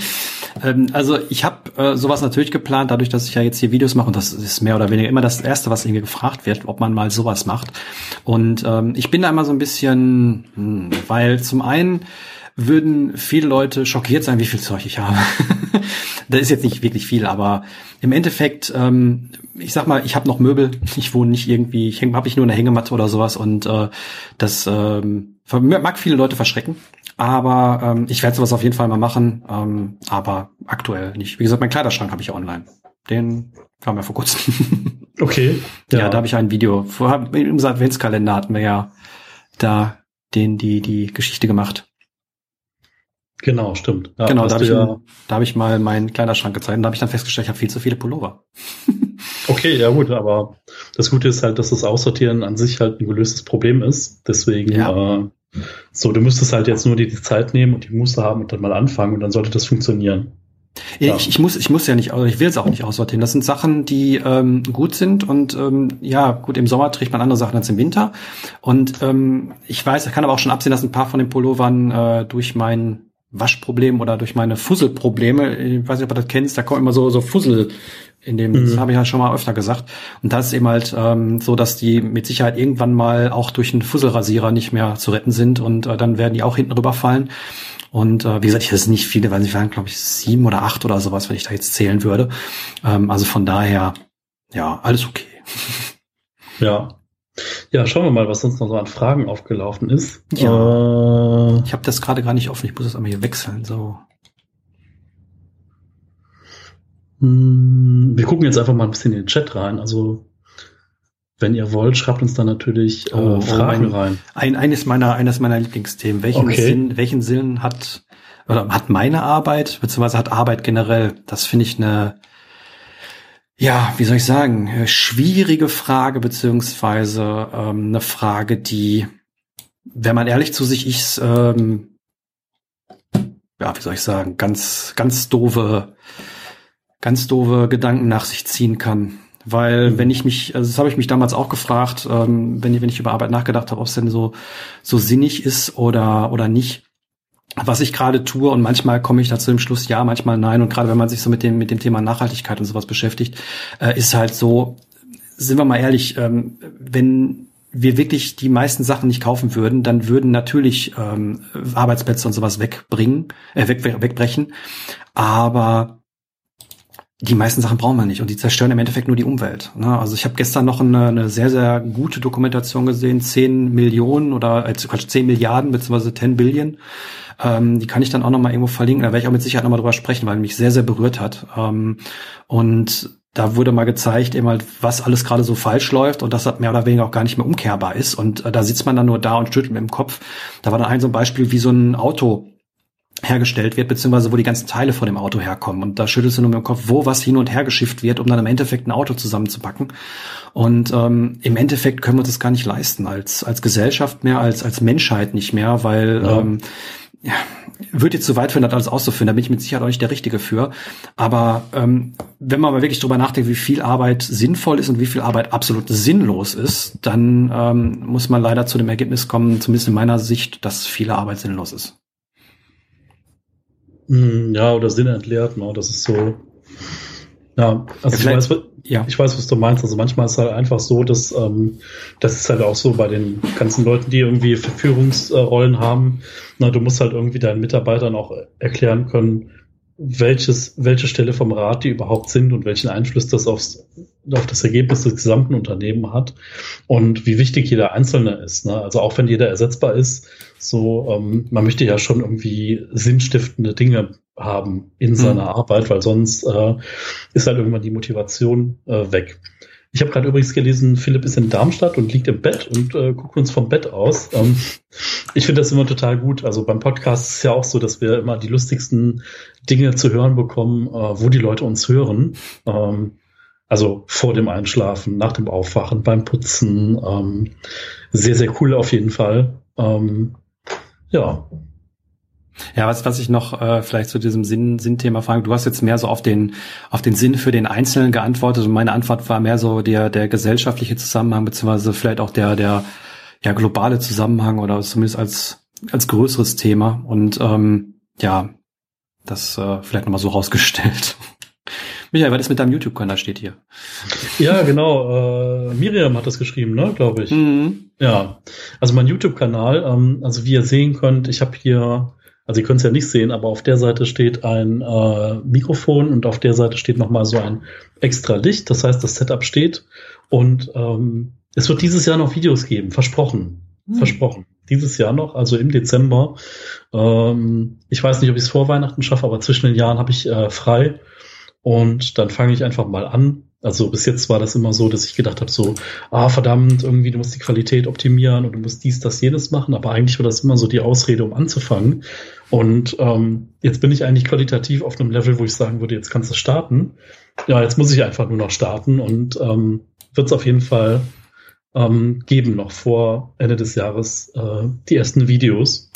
ähm, also ich habe äh, sowas natürlich geplant, dadurch, dass ich ja jetzt hier Videos mache und das ist mehr oder weniger immer das Erste, was irgendwie gefragt wird, ob man mal sowas macht. Und ähm, ich bin da immer so ein bisschen, hm, weil zum einen würden viele Leute schockiert sein, wie viel Zeug ich habe. das ist jetzt nicht wirklich viel, aber im Endeffekt, ähm, ich sag mal, ich habe noch Möbel, ich wohne nicht irgendwie, ich habe ich nur eine Hängematte oder sowas und äh, das ähm, mag viele Leute verschrecken. Aber ähm, ich werde sowas auf jeden Fall mal machen, ähm, aber aktuell nicht. Wie gesagt, mein Kleiderschrank habe ich ja online. Den kam ja vor kurzem. okay. Ja, ja da habe ich ein Video. Vor, Im Adventskalender hatten wir ja da den die die Geschichte gemacht. Genau, stimmt. Ja, genau, da habe ich, ja da hab ich mal meinen Kleiderschrank gezeigt und da habe ich dann festgestellt, ich habe viel zu viele Pullover. okay, ja gut, aber das Gute ist halt, dass das Aussortieren an sich halt ein gelöstes Problem ist. Deswegen ja. äh, so, du müsstest halt jetzt nur die, die Zeit nehmen und die Muster haben und dann mal anfangen und dann sollte das funktionieren. Ja. Ich, ich, muss, ich muss ja nicht, also ich will es auch nicht aussortieren. Das sind Sachen, die ähm, gut sind und ähm, ja, gut, im Sommer trägt man andere Sachen als im Winter. Und ähm, ich weiß, ich kann aber auch schon absehen, dass ein paar von den Pullovern äh, durch mein Waschproblem oder durch meine Fusselprobleme, ich weiß nicht, ob du das kennst, da kommen immer so, so Fussel in dem, mhm. das habe ich ja schon mal öfter gesagt. Und das ist eben halt ähm, so, dass die mit Sicherheit irgendwann mal auch durch einen Fusselrasierer nicht mehr zu retten sind und äh, dann werden die auch hinten rüberfallen. Und äh, wie gesagt, ich das nicht viele, weil sie waren, glaube ich, sieben oder acht oder sowas, wenn ich da jetzt zählen würde. Ähm, also von daher, ja, alles okay. Ja. Ja, schauen wir mal, was sonst noch so an Fragen aufgelaufen ist. Ja. Äh, ich habe das gerade gar nicht offen, ich muss das einmal hier wechseln. So. Hm, wir gucken jetzt einfach mal ein bisschen in den Chat rein. Also wenn ihr wollt, schreibt uns da natürlich äh, oh, Fragen mein, rein. Ein, eines meiner, eines meiner Lieblingsthemen. Welchen okay. Sinn, welchen Sinn hat, oder hat meine Arbeit, beziehungsweise hat Arbeit generell? Das finde ich eine, ja, wie soll ich sagen, äh, schwierige Frage, beziehungsweise ähm, eine Frage, die, wenn man ehrlich zu sich ist, ähm, ja, wie soll ich sagen, ganz, ganz doofe, ganz doofe Gedanken nach sich ziehen kann. Weil mhm. wenn ich mich, also das habe ich mich damals auch gefragt, ähm, wenn, ich, wenn ich über Arbeit nachgedacht habe, ob es denn so, so sinnig ist oder, oder nicht, was ich gerade tue. Und manchmal komme ich da zu dem Schluss, ja, manchmal nein. Und gerade wenn man sich so mit dem, mit dem Thema Nachhaltigkeit und sowas beschäftigt, äh, ist halt so, sind wir mal ehrlich, ähm, wenn wir wirklich die meisten Sachen nicht kaufen würden, dann würden natürlich ähm, Arbeitsplätze und sowas wegbringen, äh, weg, wegbrechen. Aber die meisten Sachen brauchen wir nicht und die zerstören im Endeffekt nur die Umwelt. Ne? Also ich habe gestern noch eine, eine, sehr, sehr gute Dokumentation gesehen, 10 Millionen oder äh, 10 Milliarden beziehungsweise 10 Billion. Ähm, die kann ich dann auch nochmal irgendwo verlinken. Da werde ich auch mit Sicherheit nochmal drüber sprechen, weil mich sehr, sehr berührt hat. Ähm, und da wurde mal gezeigt, eben halt, was alles gerade so falsch läuft und dass das mehr oder weniger auch gar nicht mehr umkehrbar ist. Und äh, da sitzt man dann nur da und schüttelt mit dem Kopf. Da war dann ein so ein Beispiel, wie so ein Auto hergestellt wird, beziehungsweise wo die ganzen Teile von dem Auto herkommen. Und da schüttelst du nur mit dem Kopf, wo was hin und her geschifft wird, um dann im Endeffekt ein Auto zusammenzupacken. Und ähm, im Endeffekt können wir uns das gar nicht leisten, als, als Gesellschaft mehr, als, als Menschheit nicht mehr, weil ja. ähm, ja, wird jetzt zu weit führen, das alles auszuführen, da bin ich mit Sicherheit auch nicht der Richtige für. Aber ähm, wenn man mal wirklich drüber nachdenkt, wie viel Arbeit sinnvoll ist und wie viel Arbeit absolut sinnlos ist, dann ähm, muss man leider zu dem Ergebnis kommen, zumindest in meiner Sicht, dass viele Arbeit sinnlos ist. Hm, ja, oder Sinn entleert, ne? Das ist so. Ja, also ja, ich, weiß, ja. ich weiß, was du meinst. Also manchmal ist es halt einfach so, dass ähm, das ist halt auch so bei den ganzen Leuten, die irgendwie Verführungsrollen haben. Na, du musst halt irgendwie deinen Mitarbeitern auch erklären können, welches, welche Stelle vom Rat die überhaupt sind und welchen Einfluss das aufs, auf das Ergebnis des gesamten Unternehmens hat und wie wichtig jeder Einzelne ist. Ne? Also auch wenn jeder ersetzbar ist, so ähm, man möchte ja schon irgendwie sinnstiftende Dinge haben in seiner mhm. Arbeit, weil sonst äh, ist halt irgendwann die Motivation äh, weg. Ich habe gerade übrigens gelesen, Philipp ist in Darmstadt und liegt im Bett und äh, guckt uns vom Bett aus. Ähm, ich finde das immer total gut. Also beim Podcast ist es ja auch so, dass wir immer die lustigsten Dinge zu hören bekommen, äh, wo die Leute uns hören. Ähm, also vor dem Einschlafen, nach dem Aufwachen, beim Putzen. Ähm, sehr, sehr cool auf jeden Fall. Ähm, ja, ja, was, was ich noch äh, vielleicht zu diesem Sinn, Sinnthema frage, du hast jetzt mehr so auf den, auf den Sinn für den Einzelnen geantwortet und meine Antwort war mehr so der, der gesellschaftliche Zusammenhang, beziehungsweise vielleicht auch der, der ja, globale Zusammenhang oder zumindest als, als größeres Thema. Und ähm, ja, das äh, vielleicht nochmal so rausgestellt. Michael, was ist mit deinem YouTube-Kanal steht hier? Ja, genau. Äh, Miriam hat das geschrieben, ne, glaube ich. Mhm. Ja, also mein YouTube-Kanal, ähm, also wie ihr sehen könnt, ich habe hier also ihr könnt es ja nicht sehen, aber auf der Seite steht ein äh, Mikrofon und auf der Seite steht nochmal so ein extra Licht. Das heißt, das Setup steht und ähm, es wird dieses Jahr noch Videos geben, versprochen. Hm. Versprochen. Dieses Jahr noch, also im Dezember. Ähm, ich weiß nicht, ob ich es vor Weihnachten schaffe, aber zwischen den Jahren habe ich äh, frei. Und dann fange ich einfach mal an, also bis jetzt war das immer so, dass ich gedacht habe, so, ah, verdammt, irgendwie, du musst die Qualität optimieren und du musst dies, das, jenes machen, aber eigentlich war das immer so die Ausrede, um anzufangen. Und ähm, jetzt bin ich eigentlich qualitativ auf einem Level, wo ich sagen würde, jetzt kannst du starten. Ja, jetzt muss ich einfach nur noch starten und ähm, wird es auf jeden Fall ähm, geben, noch vor Ende des Jahres, äh, die ersten Videos.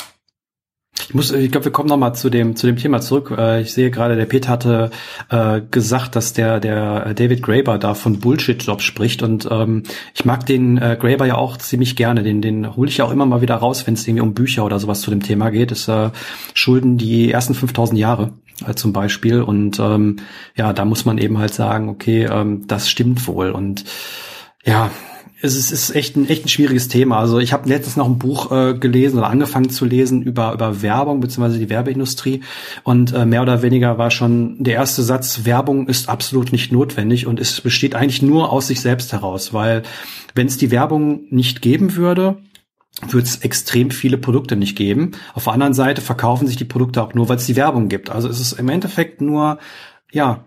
Ich muss, ich glaube, wir kommen noch mal zu dem zu dem Thema zurück. Äh, ich sehe gerade, der Peter hatte äh, gesagt, dass der der David Graeber da von Bullshit-Jobs spricht und ähm, ich mag den äh, Graeber ja auch ziemlich gerne. Den den hole ich ja auch immer mal wieder raus, wenn es irgendwie um Bücher oder sowas zu dem Thema geht. Das äh, Schulden die ersten 5000 Jahre äh, zum Beispiel und ähm, ja, da muss man eben halt sagen, okay, ähm, das stimmt wohl und ja, es ist, ist echt ein echt ein schwieriges Thema. Also ich habe letztens noch ein Buch äh, gelesen oder angefangen zu lesen über über Werbung beziehungsweise die Werbeindustrie und äh, mehr oder weniger war schon der erste Satz: Werbung ist absolut nicht notwendig und es besteht eigentlich nur aus sich selbst heraus, weil wenn es die Werbung nicht geben würde, wird es extrem viele Produkte nicht geben. Auf der anderen Seite verkaufen sich die Produkte auch nur, weil es die Werbung gibt. Also es ist im Endeffekt nur ja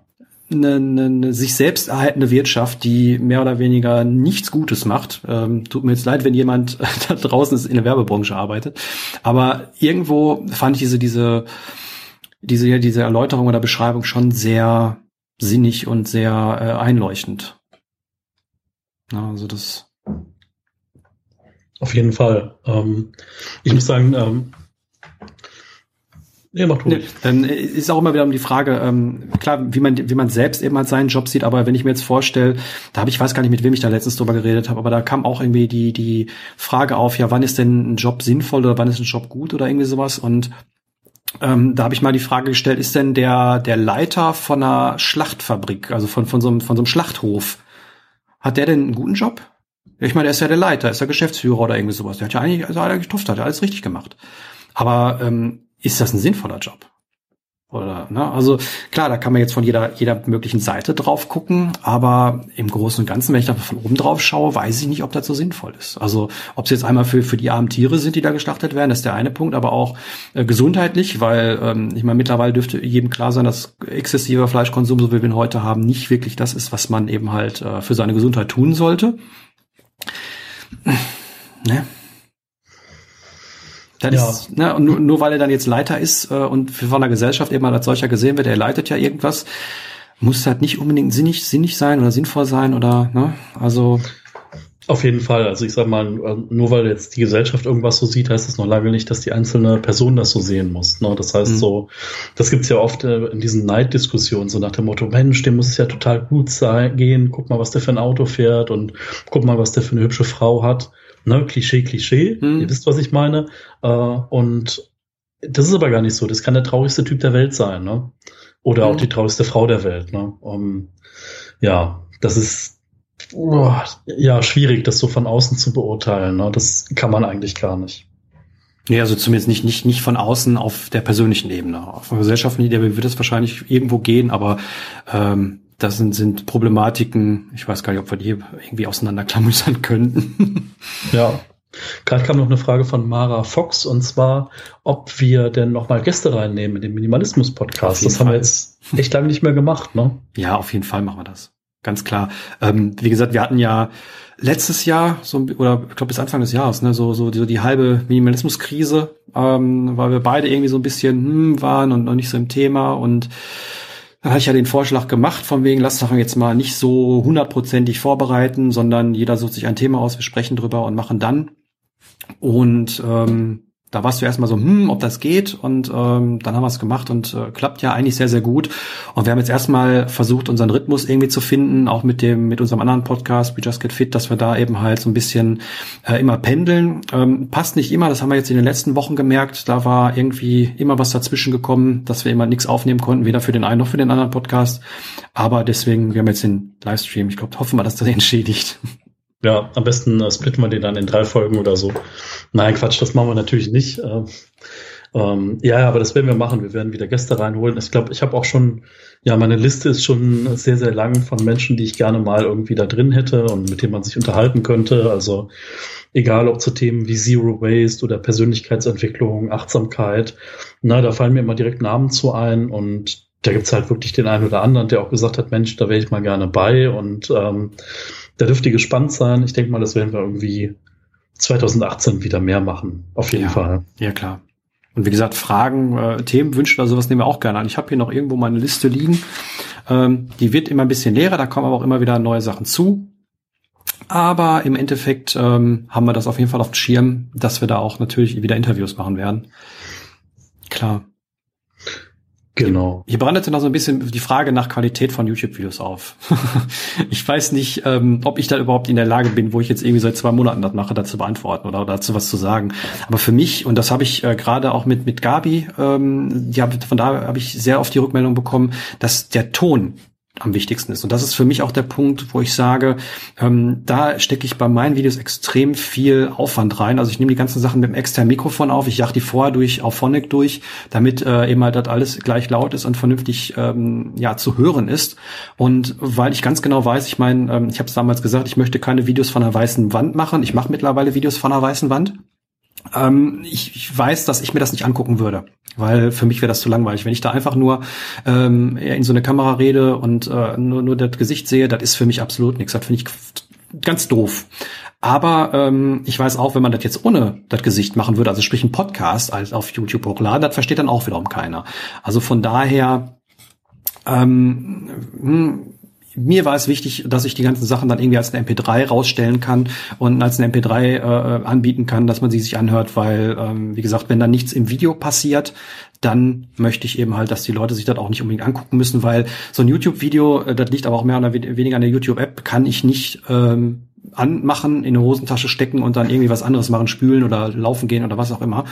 eine, eine, eine sich selbst erhaltende Wirtschaft, die mehr oder weniger nichts Gutes macht. Ähm, tut mir jetzt leid, wenn jemand da draußen in der Werbebranche arbeitet. Aber irgendwo fand ich diese, diese, diese, diese Erläuterung oder Beschreibung schon sehr sinnig und sehr äh, einleuchtend. Ja, also das. Auf jeden Fall. Ähm, ich muss sagen, ähm, Nee, macht nee, Dann ist auch immer wieder um die Frage, ähm, klar, wie man, wie man selbst eben halt seinen Job sieht, aber wenn ich mir jetzt vorstelle, da habe ich weiß gar nicht, mit wem ich da letztens drüber geredet habe, aber da kam auch irgendwie die, die Frage auf, ja, wann ist denn ein Job sinnvoll oder wann ist ein Job gut oder irgendwie sowas und ähm, da habe ich mal die Frage gestellt, ist denn der, der Leiter von einer Schlachtfabrik, also von, von, so einem, von so einem Schlachthof, hat der denn einen guten Job? Ich meine, der ist ja der Leiter, ist der Geschäftsführer oder irgendwie sowas. Der hat ja eigentlich, also eigentlich Tuft, hat er alles richtig gemacht. Aber ähm, ist das ein sinnvoller Job? Oder, ne? Also klar, da kann man jetzt von jeder, jeder möglichen Seite drauf gucken, aber im Großen und Ganzen, wenn ich da von oben drauf schaue, weiß ich nicht, ob das so sinnvoll ist. Also ob es jetzt einmal für, für die armen Tiere sind, die da geschlachtet werden, ist der eine Punkt, aber auch äh, gesundheitlich, weil ähm, ich meine, mittlerweile dürfte jedem klar sein, dass exzessiver Fleischkonsum, so wie wir ihn heute haben, nicht wirklich das ist, was man eben halt äh, für seine Gesundheit tun sollte. Ne? Dann ja. ist, ne, und nur, nur weil er dann jetzt Leiter ist äh, und von der Gesellschaft eben mal als solcher gesehen wird, er leitet ja irgendwas, muss halt nicht unbedingt sinnig, sinnig sein oder sinnvoll sein oder, ne, also. Auf jeden Fall. Also ich sag mal, nur weil jetzt die Gesellschaft irgendwas so sieht, heißt das noch lange nicht, dass die einzelne Person das so sehen muss. Ne? Das heißt mhm. so, das gibt's ja oft äh, in diesen Neiddiskussionen, so nach dem Motto, Mensch, dem muss es ja total gut sein, gehen, guck mal, was der für ein Auto fährt und guck mal, was der für eine hübsche Frau hat. Ne? Klischee, Klischee. Hm. Ihr wisst, was ich meine. Äh, und das ist aber gar nicht so. Das kann der traurigste Typ der Welt sein. Ne? Oder hm. auch die traurigste Frau der Welt. Ne? Um, ja, das ist oh, ja schwierig, das so von außen zu beurteilen. Ne? Das kann man eigentlich gar nicht. Nee, also zumindest nicht, nicht, nicht von außen auf der persönlichen Ebene. Auf der gesellschaftlichen Ebene wird es wahrscheinlich irgendwo gehen, aber ähm, das sind, sind Problematiken, ich weiß gar nicht, ob wir die irgendwie auseinanderklamüsern könnten. ja. Gerade kam noch eine Frage von Mara Fox und zwar, ob wir denn nochmal Gäste reinnehmen in den Minimalismus-Podcast. Das Fall. haben wir jetzt echt lange nicht mehr gemacht, ne? Ja, auf jeden Fall machen wir das. Ganz klar. Ähm, wie gesagt, wir hatten ja letztes Jahr, so, oder ich glaube bis Anfang des Jahres, ne, so, so, so die halbe Minimalismus-Krise, ähm, weil wir beide irgendwie so ein bisschen hm, waren und noch nicht so im Thema und dann hatte ich ja den Vorschlag gemacht, von wegen, lass doch jetzt mal nicht so hundertprozentig vorbereiten, sondern jeder sucht sich ein Thema aus, wir sprechen drüber und machen dann. Und ähm, da warst du erstmal so, hm, ob das geht. Und ähm, dann haben wir es gemacht und äh, klappt ja eigentlich sehr, sehr gut. Und wir haben jetzt erstmal versucht, unseren Rhythmus irgendwie zu finden, auch mit dem, mit unserem anderen Podcast, We Just Get Fit, dass wir da eben halt so ein bisschen äh, immer pendeln. Ähm, passt nicht immer, das haben wir jetzt in den letzten Wochen gemerkt. Da war irgendwie immer was dazwischen gekommen, dass wir immer nichts aufnehmen konnten, weder für den einen noch für den anderen Podcast. Aber deswegen, wir haben jetzt den Livestream. Ich glaube, hoffen wir, dass das entschädigt. Ja, am besten äh, splitten wir den dann in drei Folgen oder so. Nein, Quatsch, das machen wir natürlich nicht. Äh, ähm, ja, aber das werden wir machen. Wir werden wieder Gäste reinholen. Ich glaube, ich habe auch schon, ja, meine Liste ist schon sehr, sehr lang von Menschen, die ich gerne mal irgendwie da drin hätte und mit denen man sich unterhalten könnte. Also egal ob zu Themen wie Zero Waste oder Persönlichkeitsentwicklung, Achtsamkeit. Na, da fallen mir immer direkt Namen zu ein und da gibt's halt wirklich den einen oder anderen, der auch gesagt hat, Mensch, da wäre ich mal gerne bei und ähm, da dürft ihr gespannt sein. Ich denke mal, das werden wir irgendwie 2018 wieder mehr machen. Auf jeden ja, Fall. Ja, klar. Und wie gesagt, Fragen, äh, Themen, Wünsche oder sowas nehmen wir auch gerne an. Ich habe hier noch irgendwo meine Liste liegen. Ähm, die wird immer ein bisschen leerer, da kommen aber auch immer wieder neue Sachen zu. Aber im Endeffekt ähm, haben wir das auf jeden Fall auf dem Schirm, dass wir da auch natürlich wieder Interviews machen werden. Klar. Genau. Hier brandete noch so ein bisschen die Frage nach Qualität von YouTube-Videos auf. ich weiß nicht, ähm, ob ich da überhaupt in der Lage bin, wo ich jetzt irgendwie seit zwei Monaten das mache, dazu beantworten oder dazu was zu sagen. Aber für mich, und das habe ich äh, gerade auch mit, mit Gabi, ähm, ja, von da habe ich sehr oft die Rückmeldung bekommen, dass der Ton am wichtigsten ist. Und das ist für mich auch der Punkt, wo ich sage, ähm, da stecke ich bei meinen Videos extrem viel Aufwand rein. Also ich nehme die ganzen Sachen mit dem externen Mikrofon auf, ich jage die vorher durch auf Phonic durch, damit äh, eben halt das alles gleich laut ist und vernünftig ähm, ja zu hören ist. Und weil ich ganz genau weiß, ich meine, ähm, ich habe es damals gesagt, ich möchte keine Videos von einer weißen Wand machen. Ich mache mittlerweile Videos von einer weißen Wand. Ähm, ich, ich weiß, dass ich mir das nicht angucken würde, weil für mich wäre das zu langweilig. Wenn ich da einfach nur ähm, in so eine Kamera rede und äh, nur, nur das Gesicht sehe, das ist für mich absolut nichts. Das finde ich ganz doof. Aber ähm, ich weiß auch, wenn man das jetzt ohne das Gesicht machen würde, also sprich ein Podcast als auf YouTube hochladen, das versteht dann auch wiederum keiner. Also von daher ähm, hm, mir war es wichtig, dass ich die ganzen Sachen dann irgendwie als eine MP3 rausstellen kann und als eine MP3 äh, anbieten kann, dass man sie sich anhört, weil, ähm, wie gesagt, wenn da nichts im Video passiert, dann möchte ich eben halt, dass die Leute sich das auch nicht unbedingt angucken müssen, weil so ein YouTube-Video, äh, das liegt aber auch mehr oder weniger an der YouTube-App, kann ich nicht ähm, anmachen, in eine Hosentasche stecken und dann irgendwie was anderes machen, spülen oder laufen gehen oder was auch immer,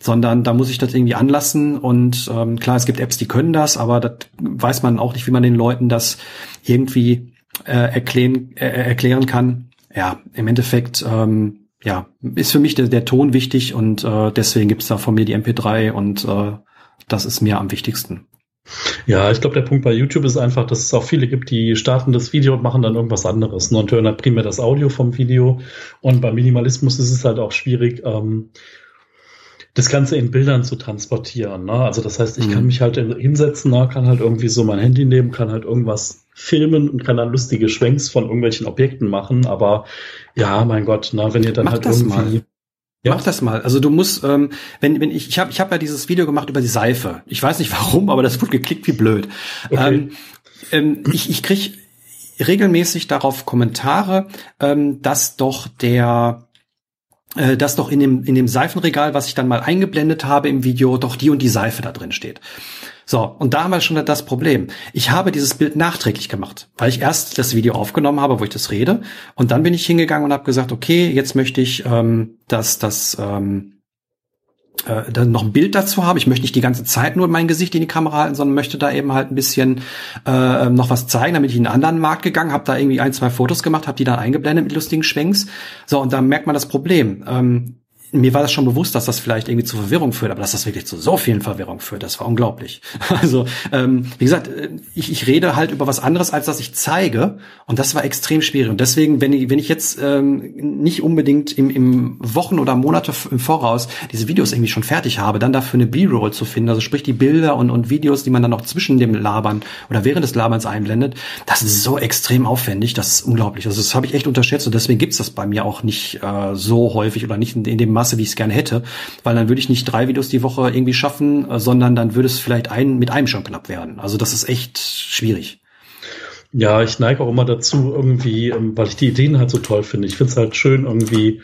sondern da muss ich das irgendwie anlassen und ähm, klar, es gibt Apps, die können das, aber das weiß man auch nicht, wie man den Leuten das irgendwie äh, erklären, äh, erklären kann. Ja, im Endeffekt ähm, ja, ist für mich der, der Ton wichtig und äh, deswegen gibt's da von mir die MP3 und äh, das ist mir am wichtigsten. Ja, ich glaube, der Punkt bei YouTube ist einfach, dass es auch viele gibt, die starten das Video und machen dann irgendwas anderes ne, und hören halt primär das Audio vom Video. Und beim Minimalismus ist es halt auch schwierig, ähm, das Ganze in Bildern zu transportieren. Ne? Also das heißt, ich mhm. kann mich halt hinsetzen, ne, kann halt irgendwie so mein Handy nehmen, kann halt irgendwas filmen und kann dann lustige Schwenks von irgendwelchen Objekten machen. Aber ja, mein Gott, na, wenn ihr dann Mach halt irgendwie mal. Ja. Mach das mal. Also du musst, ähm, wenn, wenn ich, ich habe ich hab ja dieses Video gemacht über die Seife. Ich weiß nicht warum, aber das wurde geklickt wie blöd. Okay. Ähm, ähm, ich ich krieg regelmäßig darauf Kommentare, ähm, dass doch der äh, dass doch in dem in dem Seifenregal, was ich dann mal eingeblendet habe im Video, doch die und die Seife da drin steht. So, und da haben wir schon das Problem. Ich habe dieses Bild nachträglich gemacht, weil ich erst das Video aufgenommen habe, wo ich das rede, und dann bin ich hingegangen und habe gesagt, okay, jetzt möchte ich, ähm, dass das ähm, äh, dann noch ein Bild dazu haben. Ich möchte nicht die ganze Zeit nur mein Gesicht in die Kamera halten, sondern möchte da eben halt ein bisschen äh, noch was zeigen, damit ich in einen anderen Markt gegangen, habe da irgendwie ein, zwei Fotos gemacht, habe die dann eingeblendet mit lustigen Schwenks. So, und da merkt man das Problem. Ähm, mir war das schon bewusst, dass das vielleicht irgendwie zu Verwirrung führt, aber dass das wirklich zu so vielen Verwirrungen führt, das war unglaublich. Also, ähm, wie gesagt, äh, ich, ich rede halt über was anderes, als dass ich zeige. Und das war extrem schwierig. Und deswegen, wenn ich, wenn ich jetzt ähm, nicht unbedingt im, im Wochen oder Monate im Voraus diese Videos irgendwie schon fertig habe, dann dafür eine B-Roll zu finden, also sprich die Bilder und, und Videos, die man dann noch zwischen dem Labern oder während des Laberns einblendet, das ist so extrem aufwendig, das ist unglaublich. Also das habe ich echt unterschätzt und deswegen gibt's das bei mir auch nicht äh, so häufig oder nicht in, in dem Masse, wie ich es gerne hätte, weil dann würde ich nicht drei Videos die Woche irgendwie schaffen, äh, sondern dann würde es vielleicht ein mit einem schon knapp werden. Also das ist echt schwierig. Ja, ich neige auch immer dazu, irgendwie, ähm, weil ich die Ideen halt so toll finde. Ich finde es halt schön, irgendwie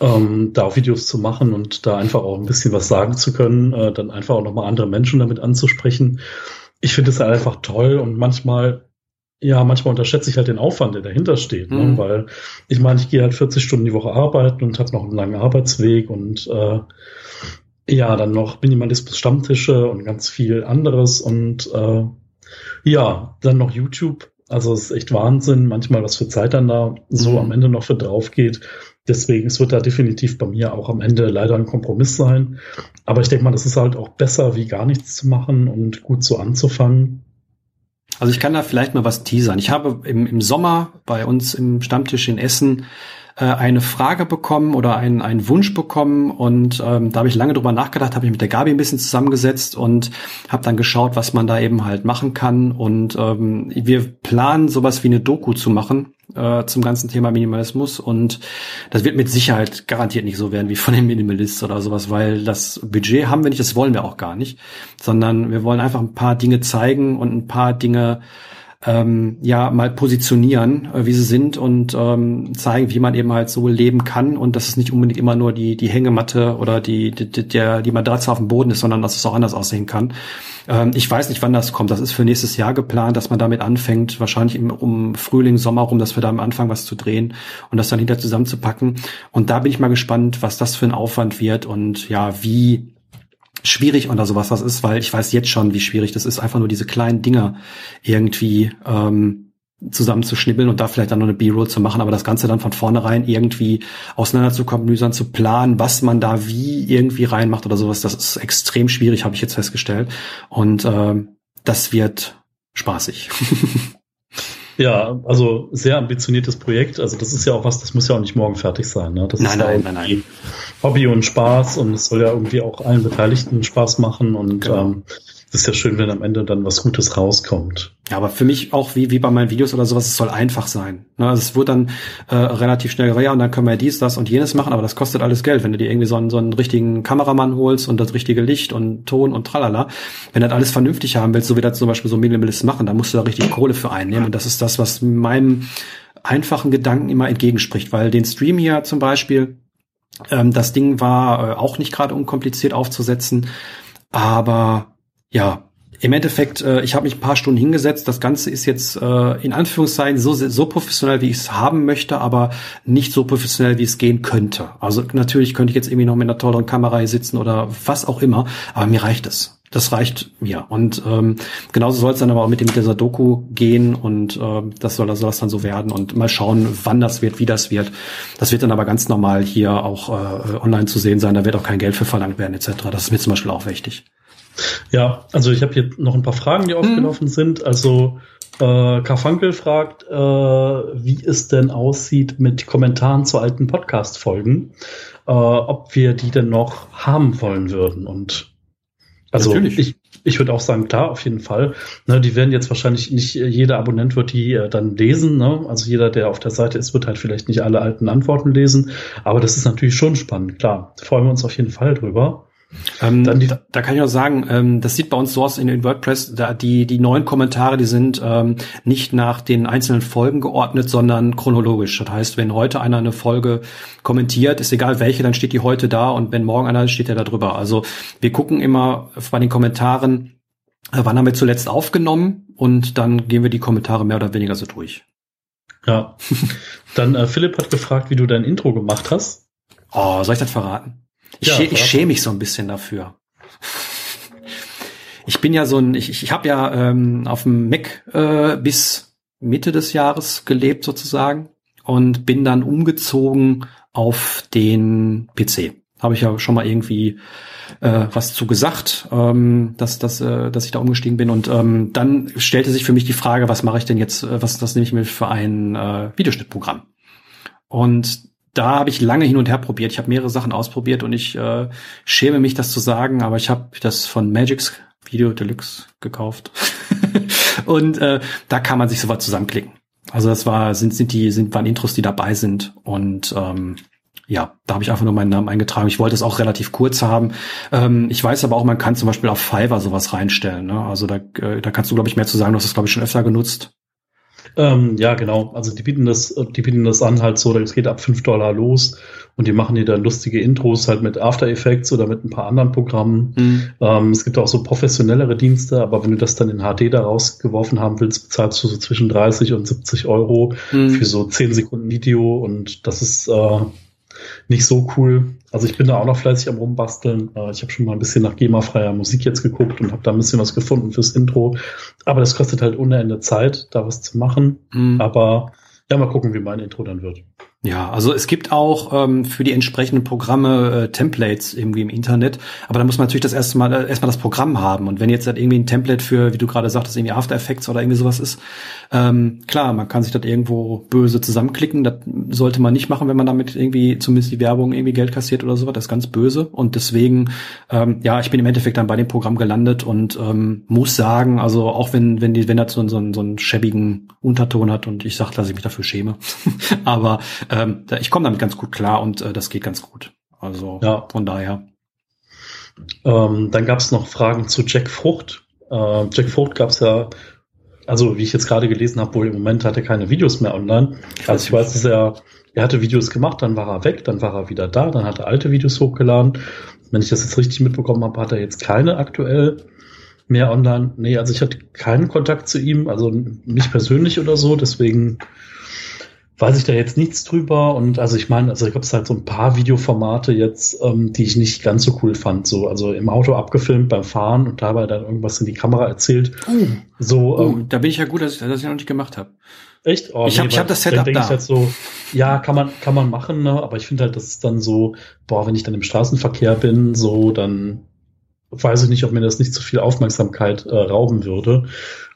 ähm, da auch Videos zu machen und da einfach auch ein bisschen was sagen zu können, äh, dann einfach auch nochmal andere Menschen damit anzusprechen. Ich finde es halt einfach toll und manchmal ja, manchmal unterschätze ich halt den Aufwand, der dahinter steht, ne? mhm. ne? weil ich meine, ich gehe halt 40 Stunden die Woche arbeiten und habe noch einen langen Arbeitsweg und äh, ja, dann noch Minimalismus Stammtische und ganz viel anderes und äh, ja, dann noch YouTube. Also es ist echt Wahnsinn, manchmal was für Zeit dann da so mhm. am Ende noch für drauf geht. Deswegen, es wird da definitiv bei mir auch am Ende leider ein Kompromiss sein. Aber ich denke mal, das ist halt auch besser, wie gar nichts zu machen und gut so anzufangen. Also ich kann da vielleicht mal was teasern. Ich habe im, im Sommer bei uns im Stammtisch in Essen äh, eine Frage bekommen oder einen, einen Wunsch bekommen und ähm, da habe ich lange drüber nachgedacht, habe ich mit der Gabi ein bisschen zusammengesetzt und habe dann geschaut, was man da eben halt machen kann und ähm, wir planen sowas wie eine Doku zu machen äh, zum ganzen Thema Minimalismus. Und das wird mit Sicherheit garantiert nicht so werden wie von den Minimalists oder sowas, weil das Budget haben wir nicht, das wollen wir auch gar nicht, sondern wir wollen einfach ein paar Dinge zeigen und ein paar Dinge ähm, ja mal positionieren, äh, wie sie sind und ähm, zeigen, wie man eben halt so leben kann und dass es nicht unbedingt immer nur die die Hängematte oder die die, die, die Matratze auf dem Boden ist, sondern dass es auch anders aussehen kann. Ähm, ich weiß nicht, wann das kommt. Das ist für nächstes Jahr geplant, dass man damit anfängt, wahrscheinlich im, um Frühling, Sommer rum, dass wir da am Anfang was zu drehen und das dann hinter zusammenzupacken. Und da bin ich mal gespannt, was das für ein Aufwand wird und ja, wie schwierig oder sowas das ist, weil ich weiß jetzt schon, wie schwierig das ist, einfach nur diese kleinen Dinger irgendwie ähm, zusammenzuschnibbeln und da vielleicht dann noch eine B-Roll zu machen, aber das Ganze dann von vornherein irgendwie auseinanderzukommen, zu planen, was man da wie irgendwie reinmacht oder sowas, das ist extrem schwierig, habe ich jetzt festgestellt. Und äh, das wird spaßig. Ja, also sehr ambitioniertes Projekt. Also das ist ja auch was, das muss ja auch nicht morgen fertig sein. Ne? Das nein, ist nein, ja nein, nein. Hobby und Spaß und es soll ja irgendwie auch allen Beteiligten Spaß machen und Genau. ähm, es ist ja schön, wenn am Ende dann was Gutes rauskommt. Ja, aber für mich auch wie, wie bei meinen Videos oder sowas, es soll einfach sein. Ne, also es wird dann äh, relativ schnell, ja, und dann können wir dies, das und jenes machen, aber das kostet alles Geld. Wenn du dir irgendwie so einen, so einen richtigen Kameramann holst und das richtige Licht und Ton und tralala, wenn du das alles vernünftig haben willst, so wie das zum Beispiel so Minimalist machen, dann musst du da richtig Kohle für einnehmen. Und das ist das, was meinem einfachen Gedanken immer entgegenspricht, weil den Stream hier zum Beispiel, ähm, das Ding war äh, auch nicht gerade unkompliziert aufzusetzen, aber ja, im Endeffekt, äh, ich habe mich ein paar Stunden hingesetzt. Das Ganze ist jetzt äh, in Anführungszeichen so, so professionell, wie ich es haben möchte, aber nicht so professionell, wie es gehen könnte. Also natürlich könnte ich jetzt irgendwie noch mit einer tolleren Kamera hier sitzen oder was auch immer, aber mir reicht es. Das reicht mir. Und ähm, genauso soll es dann aber auch mit, dem, mit dieser Doku gehen und äh, das soll, soll das dann so werden und mal schauen, wann das wird, wie das wird. Das wird dann aber ganz normal hier auch äh, online zu sehen sein. Da wird auch kein Geld für verlangt werden etc. Das ist mir zum Beispiel auch wichtig. Ja, also ich habe hier noch ein paar Fragen, die aufgelaufen sind. Also äh, Karfunkel fragt, äh, wie es denn aussieht mit Kommentaren zu alten Podcast-Folgen, äh, ob wir die denn noch haben wollen würden. Und also Natürlich. ich, ich würde auch sagen, klar, auf jeden Fall. Ne, die werden jetzt wahrscheinlich nicht äh, jeder Abonnent wird die äh, dann lesen. Ne? Also jeder, der auf der Seite ist, wird halt vielleicht nicht alle alten Antworten lesen. Aber das ist natürlich schon spannend. Klar, freuen wir uns auf jeden Fall drüber. Ähm, die- da, da kann ich auch sagen, ähm, das sieht bei uns so aus in, in WordPress, da die, die neuen Kommentare, die sind ähm, nicht nach den einzelnen Folgen geordnet, sondern chronologisch. Das heißt, wenn heute einer eine Folge kommentiert, ist egal welche, dann steht die heute da und wenn morgen einer ist, steht der da drüber. Also wir gucken immer bei den Kommentaren, äh, wann haben wir zuletzt aufgenommen und dann gehen wir die Kommentare mehr oder weniger so durch. Ja. Dann äh, Philipp hat gefragt, wie du dein Intro gemacht hast. Oh, soll ich das verraten? Ich, Ja, schä ich schäme mich so ein bisschen dafür. Ich bin ja so ein, ich, ich, habe ja ähm, auf dem Mac äh, bis Mitte des Jahres gelebt sozusagen und bin dann umgezogen auf den PC. Habe ich ja schon mal irgendwie äh, was zu gesagt, ähm, dass, dass, äh, dass ich da umgestiegen bin. Und ähm, dann stellte sich für mich die Frage, was mache ich denn jetzt, äh, was das nehme ich mir für ein äh, Videoschnittprogramm? Und da habe ich lange hin und her probiert. Ich habe mehrere Sachen ausprobiert und ich äh, schäme mich, das zu sagen, aber ich habe das von Magix Video Deluxe gekauft. und äh, da kann man sich sowas zusammenklicken. Also das war, sind, sind die, sind, waren Intros, die dabei sind. Und ähm, ja, da habe ich einfach nur meinen Namen eingetragen. Ich wollte es auch relativ kurz haben. Ähm, ich weiß aber auch, man kann zum Beispiel auf Fiverr sowas reinstellen. Ne? Also da, äh, da kannst du, glaube ich, mehr zu sagen. Du hast es, glaube ich, schon öfter genutzt. Ähm, ja, genau. Also die bieten das, die bieten das an halt so, es geht ab 5 Dollar los und die machen dir dann lustige Intros halt mit After Effects oder mit ein paar anderen Programmen. Mhm. Ähm, es gibt auch so professionellere Dienste, aber wenn du das dann in HD da rausgeworfen haben willst, bezahlst du so zwischen 30 und 70 Euro Mhm. für so 10 Sekunden Video und das ist äh, nicht so cool. Also ich bin da auch noch fleißig am rumbasteln. Äh, ich habe schon mal ein bisschen nach GEMA-freier Musik jetzt geguckt und habe da ein bisschen was gefunden fürs Intro. Aber das kostet halt ohne Ende Zeit, da was zu machen. Mhm. Aber ja, mal gucken, wie mein Intro dann wird. Ja, also es gibt auch ähm, für die entsprechenden Programme äh, Templates irgendwie im Internet, aber da muss man natürlich das erste Mal äh, erstmal das Programm haben. Und wenn jetzt halt irgendwie ein Template für, wie du gerade sagtest, irgendwie After Effects oder irgendwie sowas ist, ähm, klar, man kann sich das irgendwo böse zusammenklicken. Das sollte man nicht machen, wenn man damit irgendwie zumindest die Werbung irgendwie Geld kassiert oder sowas. Das ist ganz böse. Und deswegen, ähm, ja, ich bin im Endeffekt dann bei dem Programm gelandet und ähm, muss sagen, also auch wenn wenn die wenn das so, so, so einen schäbigen Unterton hat und ich sage, dass ich mich dafür schäme, aber ähm, ich komme damit ganz gut klar und äh, das geht ganz gut. Also Ja. von daher. Ähm, dann gab es noch Fragen zu Jack Frucht. Äh, Jack Frucht gab es ja also wie ich jetzt gerade gelesen habe, wohl im Moment hat er keine Videos mehr online. Also ich weiß, dass er, er hatte Videos gemacht, dann war er weg, dann war er wieder da, dann hat er alte Videos hochgeladen. Wenn ich das jetzt richtig mitbekommen habe, hat er jetzt keine aktuell mehr online. Nee, also ich hatte keinen Kontakt zu ihm, also nicht persönlich oder so, deswegen weiß ich da jetzt nichts drüber. Und also ich meine, also ich habe es halt so ein paar Videoformate jetzt, ähm, die ich nicht ganz so cool fand. So, also im Auto abgefilmt beim Fahren und dabei dann irgendwas in die Kamera erzählt. Oh. So, oh, ähm, da bin ich ja gut, dass ich das ja noch nicht gemacht habe. Echt? Oh, ich habe nee, hab das Setup da. Ich halt so, ja, kann man, kann man machen, ne? aber ich finde halt, das ist dann so, boah, wenn ich dann im Straßenverkehr bin, so, dann weiß ich nicht, ob mir das nicht zu viel Aufmerksamkeit äh, rauben würde.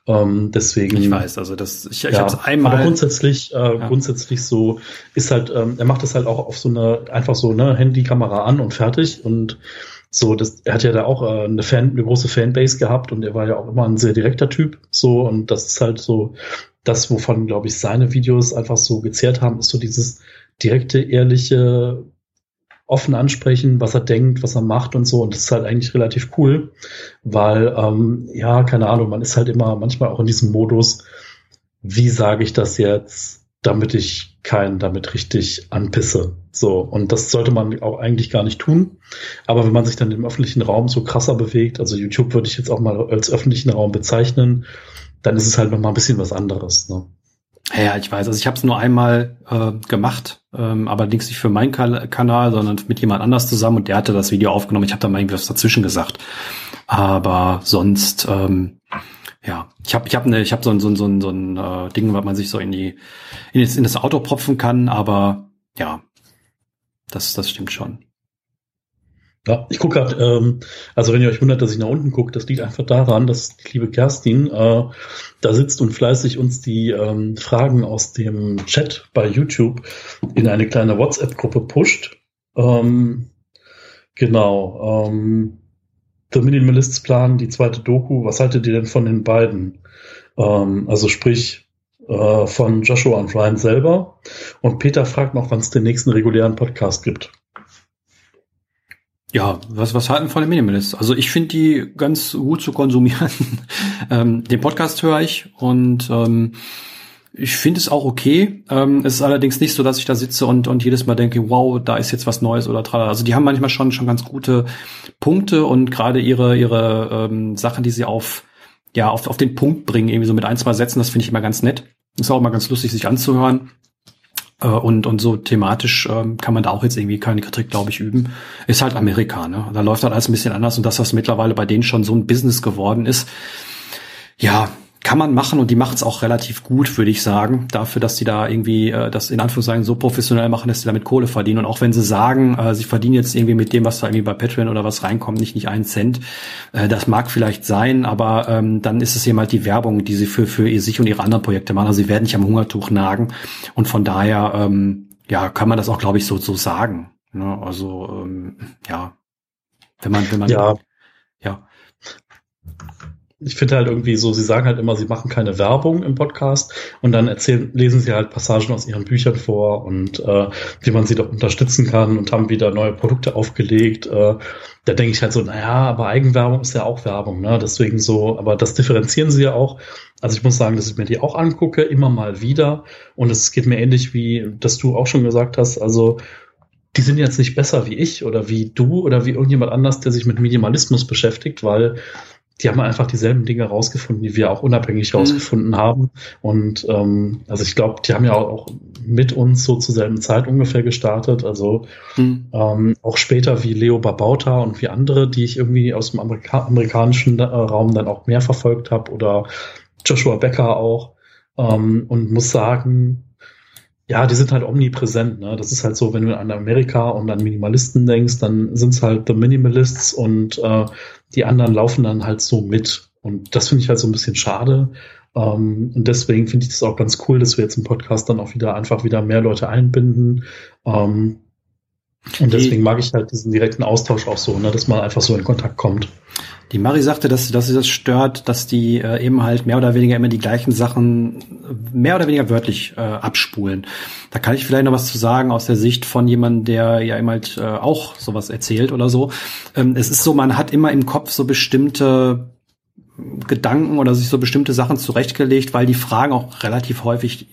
Ähm, deswegen. Ich weiß, also das, ich, ich ja, habe es einmal. Aber grundsätzlich, äh, ja. grundsätzlich so ist halt, ähm, er macht das halt auch auf so eine, einfach so, ne, Handykamera an und fertig und so, das, er hat ja da auch äh, eine Fan, eine große Fanbase gehabt und er war ja auch immer ein sehr direkter Typ, so und das ist halt so das, wovon glaube ich seine Videos einfach so gezehrt haben, ist so dieses direkte, ehrliche, offen ansprechen, was er denkt, was er macht und so. Und das ist halt eigentlich relativ cool, weil, ähm, ja, keine Ahnung, man ist halt immer manchmal auch in diesem Modus, wie sage ich das jetzt, damit ich keinen damit richtig anpisse. So, und das sollte man auch eigentlich gar nicht tun. Aber wenn man sich dann im öffentlichen Raum so krasser bewegt, also YouTube würde ich jetzt auch mal als öffentlichen Raum bezeichnen, dann ist es halt nochmal ein bisschen was anderes. Ne? Ja, ich weiß. Also ich habe es nur einmal äh, gemacht, ähm, allerdings nicht für meinen Ka Kanal, sondern mit jemand anders zusammen und der hatte das Video aufgenommen. Ich habe da mal irgendwie was dazwischen gesagt. Aber sonst, ähm, ja, ich habe ich hab ne, ich hab so ein so ein so ein, so ein äh, Ding, was man sich so in die in das, in das Auto propfen kann. Aber ja, das das stimmt schon. Ja, ich gucke gerade, ähm, also wenn ihr euch wundert, dass ich nach unten gucke, das liegt einfach daran, dass die liebe Kerstin äh, da sitzt und fleißig uns die ähm, Fragen aus dem Chat bei YouTube in eine kleine WhatsApp-Gruppe pusht. Ähm, genau. Ähm, The Minimalists Plan, die zweite Doku, was haltet ihr denn von den beiden? Ähm, also sprich äh, von Joshua und Ryan selber. Und Peter fragt noch, wann es den nächsten regulären Podcast gibt. Ja, was, was halten von den Minimalist? Also ich finde die ganz gut zu konsumieren. ähm, den Podcast höre ich und ähm, ich finde es auch okay. Ähm, es ist allerdings nicht so, dass ich da sitze und, und jedes Mal denke, wow, da ist jetzt was Neues oder tralala. Also die haben manchmal schon schon ganz gute Punkte und gerade ihre ihre ähm, Sachen, die sie auf ja auf, auf den Punkt bringen, irgendwie so mit ein zwei Sätzen, das finde ich immer ganz nett. Ist auch immer ganz lustig, sich anzuhören. Äh, und, und so thematisch ähm, kann man da auch jetzt irgendwie keine Kritik, glaube ich, üben. Ist halt Amerika, ne? Da läuft halt alles ein bisschen anders und dass das mittlerweile bei denen schon so ein Business geworden ist. Ja, kann man machen und die macht es auch relativ gut, würde ich sagen, dafür, dass sie da irgendwie äh, das in Anführungszeichen so professionell machen, dass sie damit Kohle verdienen. Und auch wenn sie sagen, äh, sie verdienen jetzt irgendwie mit dem, was da irgendwie bei Patreon oder was reinkommt, nicht nicht einen Cent, äh, das mag vielleicht sein, aber ähm, dann ist es eben halt die Werbung, die sie für für ihr, sich und ihre anderen Projekte machen. Also sie werden nicht am Hungertuch nagen und von daher ähm, ja kann man das auch, glaube ich, so so sagen. Ne? Also ähm, ja, wenn man wenn man ja ja ich finde halt irgendwie so, sie sagen halt immer, sie machen keine Werbung im Podcast und dann erzählen, lesen sie halt Passagen aus ihren Büchern vor und äh, wie man sie doch unterstützen kann und haben wieder neue Produkte aufgelegt. Äh, da denke ich halt so, naja, aber Eigenwerbung ist ja auch Werbung, ne? Deswegen so, aber das differenzieren sie ja auch. Also ich muss sagen, dass ich mir die auch angucke, immer mal wieder. Und es geht mir ähnlich wie, dass du auch schon gesagt hast, also die sind jetzt nicht besser wie ich oder wie du oder wie irgendjemand anders, der sich mit Minimalismus beschäftigt, weil die haben einfach dieselben Dinge rausgefunden, die wir auch unabhängig mhm. rausgefunden haben. Und ähm, also ich glaube, die haben ja auch mit uns so zur selben Zeit ungefähr gestartet. Also mhm. ähm, auch später wie Leo Babauta und wie andere, die ich irgendwie aus dem Amerika amerikanischen äh, Raum dann auch mehr verfolgt habe oder Joshua Becker auch. Ähm, und muss sagen, ja, die sind halt omnipräsent. Ne? Das ist halt so, wenn du an Amerika und an Minimalisten denkst, dann sind es halt The Minimalists und äh, die anderen laufen dann halt so mit. Und das finde ich halt so ein bisschen schade. Ähm, und deswegen finde ich das auch ganz cool, dass wir jetzt im Podcast dann auch wieder einfach wieder mehr Leute einbinden. Ähm, und deswegen mag ich halt diesen direkten Austausch auch so, ne, dass man einfach so in Kontakt kommt. Die Mari sagte, dass, dass sie das stört, dass die äh, eben halt mehr oder weniger immer die gleichen Sachen mehr oder weniger wörtlich äh, abspulen. Da kann ich vielleicht noch was zu sagen aus der Sicht von jemandem, der ja eben halt äh, auch sowas erzählt oder so. Ähm, es ist so, man hat immer im Kopf so bestimmte Gedanken oder sich so bestimmte Sachen zurechtgelegt, weil die Fragen auch relativ häufig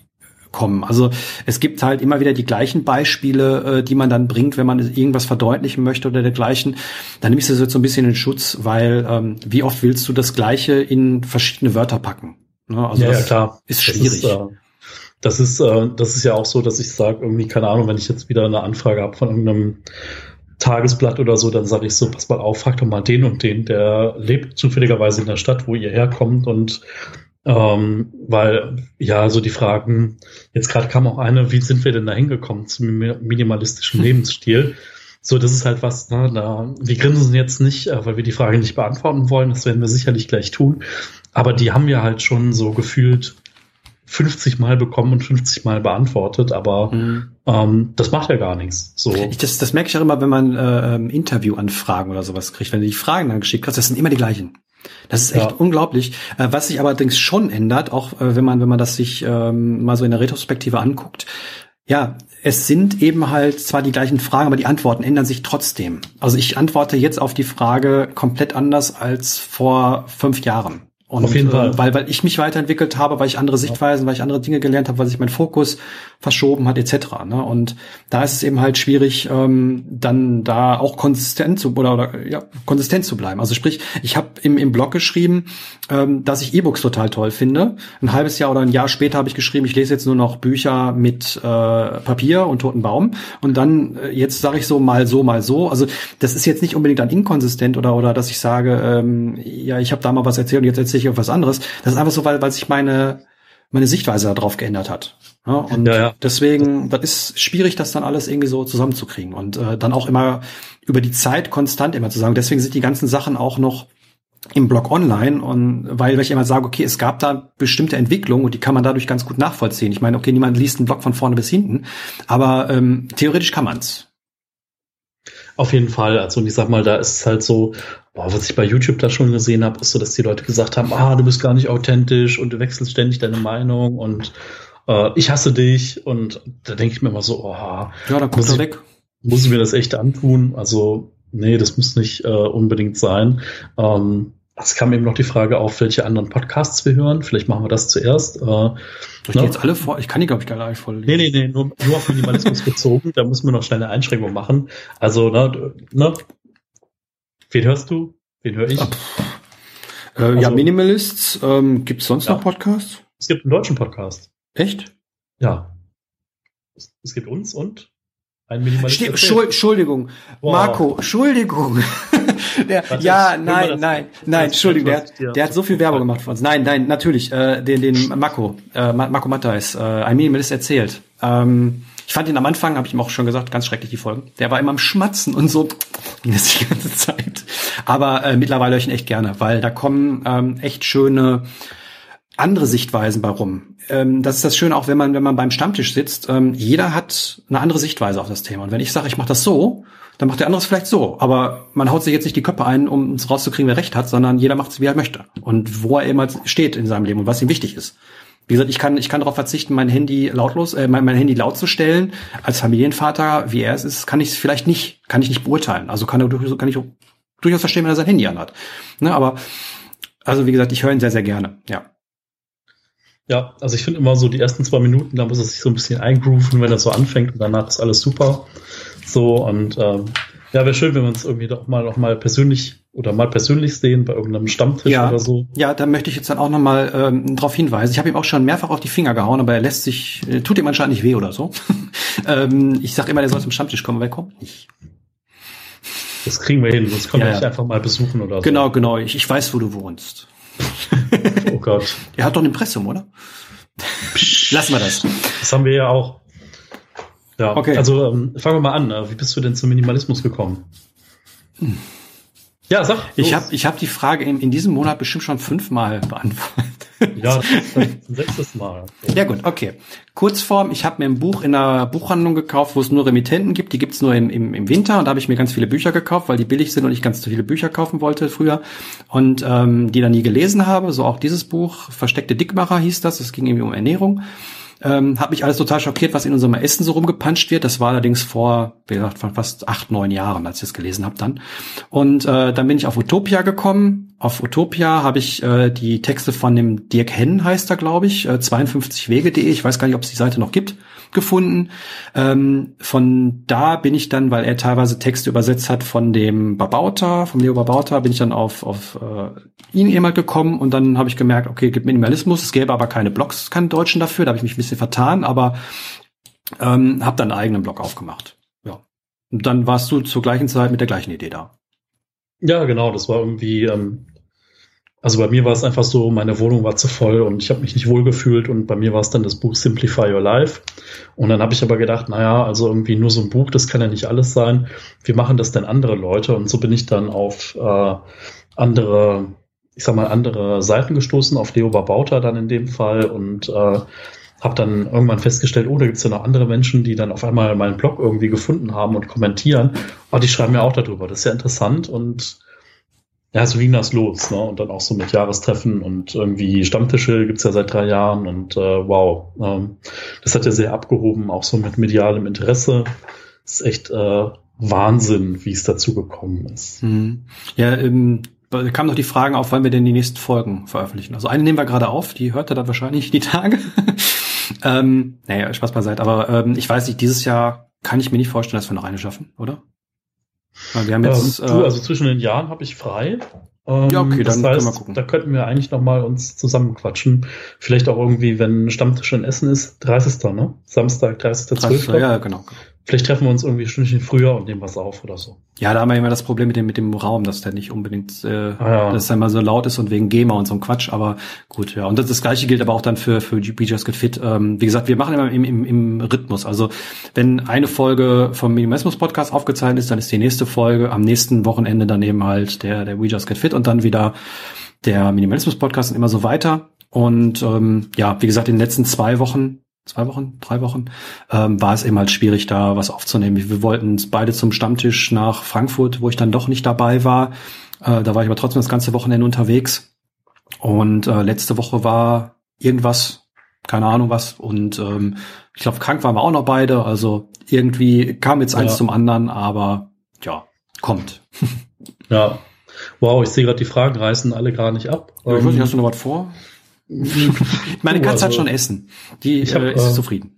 kommen. Also es gibt halt immer wieder die gleichen Beispiele, äh, die man dann bringt, wenn man irgendwas verdeutlichen möchte oder dergleichen. Dann nimmst du das jetzt so ein bisschen in Schutz, weil ähm, wie oft willst du das Gleiche in verschiedene Wörter packen? Ne? Also ja, ja, klar. Ist schwierig. Das ist, äh, das ist, äh, das ist ja auch so, dass ich sage, irgendwie, keine Ahnung, wenn ich jetzt wieder eine Anfrage habe von irgendeinem Tagesblatt oder so, dann sage ich so, pass mal auf, frag doch mal den und den, der lebt zufälligerweise in der Stadt, wo ihr herkommt und ähm, weil, ja, so die Fragen, jetzt gerade kam auch eine, wie sind wir denn da hingekommen zum minimalistischen hm. Lebensstil? So, das ist halt was, ne, da, wir grinsen jetzt nicht, äh, weil wir die Frage nicht beantworten wollen, das werden wir sicherlich gleich tun, aber die haben wir halt schon so gefühlt 50 Mal bekommen und 50 Mal beantwortet, aber mhm. ähm, das macht ja gar nichts. So. Ich, das, das merke ich auch immer, wenn man äh, ähm, Interviewanfragen oder sowas kriegt. Wenn du die Fragen dann geschickt hast, das sind immer die gleichen. Das ist echt ja. unglaublich. Äh, was sich allerdings schon ändert, auch äh, wenn man, wenn man das sich ähm, mal so in der Retrospektive anguckt, ja, es sind eben halt zwar die gleichen Fragen, aber die Antworten ändern sich trotzdem. Also ich antworte jetzt auf die Frage komplett anders als vor fünf Jahren. Und, Auf jeden äh, Fall. Weil, weil ich mich weiterentwickelt habe, weil ich andere Sichtweisen, weil ich andere Dinge gelernt habe, weil sich mein Fokus verschoben hat, etc. Ne? Und da ist es eben halt schwierig, ähm, dann da auch konsistent zu oder, oder ja, konsistent zu bleiben. Also sprich, ich habe im, im Blog geschrieben, ähm, dass ich E-Books total toll finde. Ein halbes Jahr oder ein Jahr später habe ich geschrieben, ich lese jetzt nur noch Bücher mit äh, Papier und toten Baum. Und dann äh, jetzt sage ich so mal so, mal so. Also das ist jetzt nicht unbedingt dann inkonsistent oder oder dass ich sage, ähm, ja, ich habe da mal was erzählt und jetzt erzähle ich auf was anderes. Das ist einfach so, weil, weil sich meine meine Sichtweise darauf geändert hat. Ja, und ja, ja. deswegen, das ist schwierig, das dann alles irgendwie so zusammenzukriegen und äh, dann auch immer über die Zeit konstant immer zu sagen. Deswegen sind die ganzen Sachen auch noch im Blog online und weil, weil ich immer sage, okay, es gab da bestimmte Entwicklungen und die kann man dadurch ganz gut nachvollziehen. Ich meine, okay, niemand liest einen Blog von vorne bis hinten, aber ähm, theoretisch kann man's. Auf jeden Fall. Also und ich sag mal, da ist es halt so, boah, was ich bei YouTube da schon gesehen habe, ist so, dass die Leute gesagt haben, ah, du bist gar nicht authentisch und du wechselst ständig deine Meinung und äh, ich hasse dich. Und da denke ich mir immer so, oh, ja, dann kommt er weg. Muss ich mir das echt antun? Also, nee, das muss nicht äh, unbedingt sein. Ähm, es kam eben noch die Frage auf, welche anderen Podcasts wir hören. Vielleicht machen wir das zuerst. Äh, Soll ich ne? jetzt alle vor? Ich kann die, glaube ich, gar nicht voll. Nee, nee, nee, nur, nur auf Minimalismus bezogen. Da müssen wir noch schnell eine Einschränkung machen. Also, ne, ne? Wen hörst du? Wen höre ich? Äh, also, ja, Minimalists. Ähm, Gibt es sonst ja. noch Podcasts? Es gibt einen deutschen Podcast. Echt? Ja. Es, es gibt uns und ein Minimalist. Entschuldigung, wow. Marco, Entschuldigung. der, ja, nein, nein, nein, Entschuldigung, der, der hat so viel Werbung gemacht für uns. Nein, nein, natürlich, äh, den, den Marco, äh, Marco Matthais, äh, ein Minimalist erzählt. Ähm, ich fand ihn am Anfang, habe ich ihm auch schon gesagt, ganz schrecklich die Folgen. Der war immer am Schmatzen und so ging das die ganze Zeit. Aber äh, mittlerweile höre ich ihn echt gerne, weil da kommen ähm, echt schöne andere Sichtweisen bei rum. Ähm, das ist das Schöne auch, wenn man wenn man beim Stammtisch sitzt. Ähm, jeder hat eine andere Sichtweise auf das Thema. Und wenn ich sage, ich mache das so, dann macht der andere es vielleicht so. Aber man haut sich jetzt nicht die Köpfe ein, um es rauszukriegen, wer recht hat, sondern jeder macht es, wie er möchte und wo er immer steht in seinem Leben und was ihm wichtig ist. Wie gesagt, ich kann, ich kann darauf verzichten, mein Handy lautlos, äh, mein, mein Handy laut zu stellen. Als Familienvater, wie er es ist, kann ich es vielleicht nicht, kann ich nicht beurteilen. Also kann, kann ich durchaus verstehen, wenn er sein Handy anhat. Ne, aber, also wie gesagt, ich höre ihn sehr, sehr gerne, ja. Ja, also ich finde immer so die ersten zwei Minuten, da muss es sich so ein bisschen eingrooven, wenn er so anfängt und danach ist alles super. So und ähm, ja, wäre schön, wenn wir uns irgendwie doch mal noch mal persönlich oder mal persönlich sehen bei irgendeinem Stammtisch ja, oder so. Ja, da möchte ich jetzt dann auch noch mal ähm, darauf hinweisen. Ich habe ihm auch schon mehrfach auf die Finger gehauen, aber er lässt sich, äh, tut ihm anscheinend nicht weh oder so. ähm, ich sage immer, der soll zum Stammtisch kommen, aber er kommt nicht. Das kriegen wir hin, sonst können ja, wir dich einfach mal besuchen oder so. Genau, genau. Ich, ich weiß, wo du wohnst. Oh Gott. Er hat doch ein Impressum, oder? Lassen wir das. Das haben wir ja auch. Ja, okay. Also ähm, fangen wir mal an. Wie bist du denn zum Minimalismus gekommen? Hm. Ja, sag. Los. Ich habe ich hab die Frage in, in diesem Monat bestimmt schon fünfmal beantwortet. Ja, das ist ein sechstes Mal. Ja gut, okay. Kurzform, ich habe mir ein Buch in einer Buchhandlung gekauft, wo es nur Remittenten gibt. Die gibt's nur im, im, im Winter und da habe ich mir ganz viele Bücher gekauft, weil die billig sind und ich ganz viele Bücher kaufen wollte früher und ähm, die dann nie gelesen habe. So auch dieses Buch, Versteckte Dickmacher hieß das. Es ging irgendwie um Ernährung. Ähm, hat mich alles total schockiert, was in unserem Essen so rumgepanscht wird. Das war allerdings vor, wie gesagt, fast acht, neun Jahren, als ich das gelesen habe dann. Und äh, dann bin ich auf Utopia gekommen, auf Utopia habe ich äh, die Texte von dem Dirk Henn, heißt er, glaube ich, äh, 52wege.de, ich weiß gar nicht, ob es die Seite noch gibt, gefunden. Ähm, von da bin ich dann, weil er teilweise Texte übersetzt hat von dem Babauta, vom Leo Babauta, bin ich dann auf, auf äh, ihn jemand gekommen und dann habe ich gemerkt, okay, gibt Minimalismus, es gäbe aber keine Blogs, keine Deutschen dafür, da habe ich mich ein bisschen vertan, aber ähm, habe dann einen eigenen Blog aufgemacht. Ja. Und dann warst du zur gleichen Zeit mit der gleichen Idee da. Ja, genau, das war irgendwie, ähm, also bei mir war es einfach so, meine Wohnung war zu voll und ich habe mich nicht wohl gefühlt und bei mir war es dann das Buch Simplify Your Life. Und dann habe ich aber gedacht, naja, also irgendwie nur so ein Buch, das kann ja nicht alles sein. Wie machen das denn andere Leute? Und so bin ich dann auf äh, andere, ich sag mal, andere Seiten gestoßen, auf Leo Babauta dann in dem Fall und äh, habe dann irgendwann festgestellt, oh, da gibt's ja noch andere Menschen, die dann auf einmal meinen Blog irgendwie gefunden haben und kommentieren. Oh, die schreiben mir auch darüber. Das ist ja interessant und ja, so ging das los, ne? Und dann auch so mit Jahrestreffen und irgendwie Stammtische gibt's ja seit drei Jahren und äh, wow, ähm, das hat ja sehr abgehoben, auch so mit medialem Interesse. Das ist echt äh, Wahnsinn, wie es dazu gekommen ist. Mhm. Ja, ähm, da kamen noch die Fragen auf, wann wir denn die nächsten Folgen veröffentlichen. Also eine nehmen wir gerade auf, die hört ihr dann wahrscheinlich die Tage. ähm, naja, Spaß beiseite. Aber ähm, ich weiß nicht, dieses Jahr kann ich mir nicht vorstellen, dass wir noch eine schaffen, oder? Wir haben jetzt, ähm, du, äh, also zwischen den Jahren habe ich frei. Ähm, ja, okay, dann heißt, können wir gucken. Da könnten wir eigentlich noch mal uns zusammenquatschen. Vielleicht auch irgendwie, wenn Stammtisch in Essen ist, 30. ne? Samstag, 30.12. 30. Ja, genau. Vielleicht treffen wir uns irgendwie ein Stündchen früher und nehmen was auf oder so. Ja, da haben wir immer das Problem mit dem, mit dem Raum, dass der nicht unbedingt, äh, ah, ja. dass er immer so laut ist und wegen GEMA und so ein Quatsch, aber gut, ja. Und das, das gleiche gilt aber auch dann für, für Be Just Get Fit. Ähm, wie gesagt, wir machen immer im, im, im Rhythmus. Also wenn eine Folge vom Minimalismus-Podcast aufgezeichnet ist, dann ist die nächste Folge am nächsten Wochenende dann eben halt der, der We Just Get Fit und dann wieder der Minimalismus-Podcast und immer so weiter. Und ähm, ja, wie gesagt, in den letzten zwei Wochen zwei Wochen, drei Wochen, ähm, war es eben halt schwierig, da was aufzunehmen. Wir wollten beide zum Stammtisch nach Frankfurt, wo ich dann doch nicht dabei war. Äh, da war ich aber trotzdem das ganze Wochenende unterwegs. Und äh, letzte Woche war irgendwas, keine Ahnung was. Und ähm, ich glaube, krank waren wir auch noch beide. Also irgendwie kam jetzt eins ja. zum anderen, aber ja, kommt. ja. Wow, ich sehe gerade, die Fragen reißen alle gar nicht ab. Ja, ich weiß nicht, hast du noch was vor? Meine Katze also, hat schon Essen. Die ich hab, äh, ist äh, zufrieden.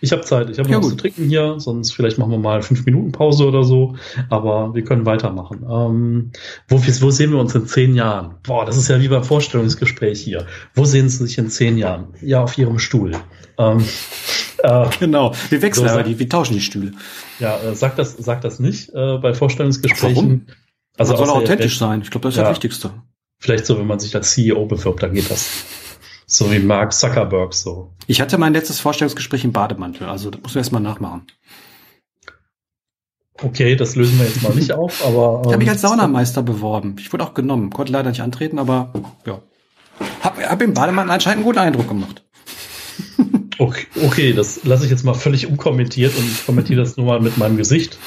Ich habe Zeit. Ich habe ja, was gut. zu trinken hier. Sonst vielleicht machen wir mal fünf Minuten Pause oder so. Aber wir können weitermachen. Ähm, wo, wo sehen wir uns in zehn Jahren? Boah, das ist ja wie beim Vorstellungsgespräch hier. Wo sehen Sie sich in zehn Jahren? Ja, auf Ihrem Stuhl. Ähm, äh, genau. Wir wechseln so, aber, die, wir tauschen die Stühle. Ja, äh, sag das, sag das nicht äh, bei Vorstellungsgesprächen. Warum? Also Man soll authentisch sein. Ich glaube, das ist ja. das Wichtigste. Vielleicht so, wenn man sich als CEO bewirbt, dann geht das. So wie Mark Zuckerberg so. Ich hatte mein letztes Vorstellungsgespräch im Bademantel, also das muss wir erstmal nachmachen. Okay, das lösen wir jetzt mal nicht auf, aber. Ähm, ich habe mich als Saunameister beworben. Ich wurde auch genommen, konnte leider nicht antreten, aber ja. Hab, hab im Bademantel anscheinend einen guten Eindruck gemacht. Okay, okay das lasse ich jetzt mal völlig unkommentiert und ich kommentiere das nur mal mit meinem Gesicht.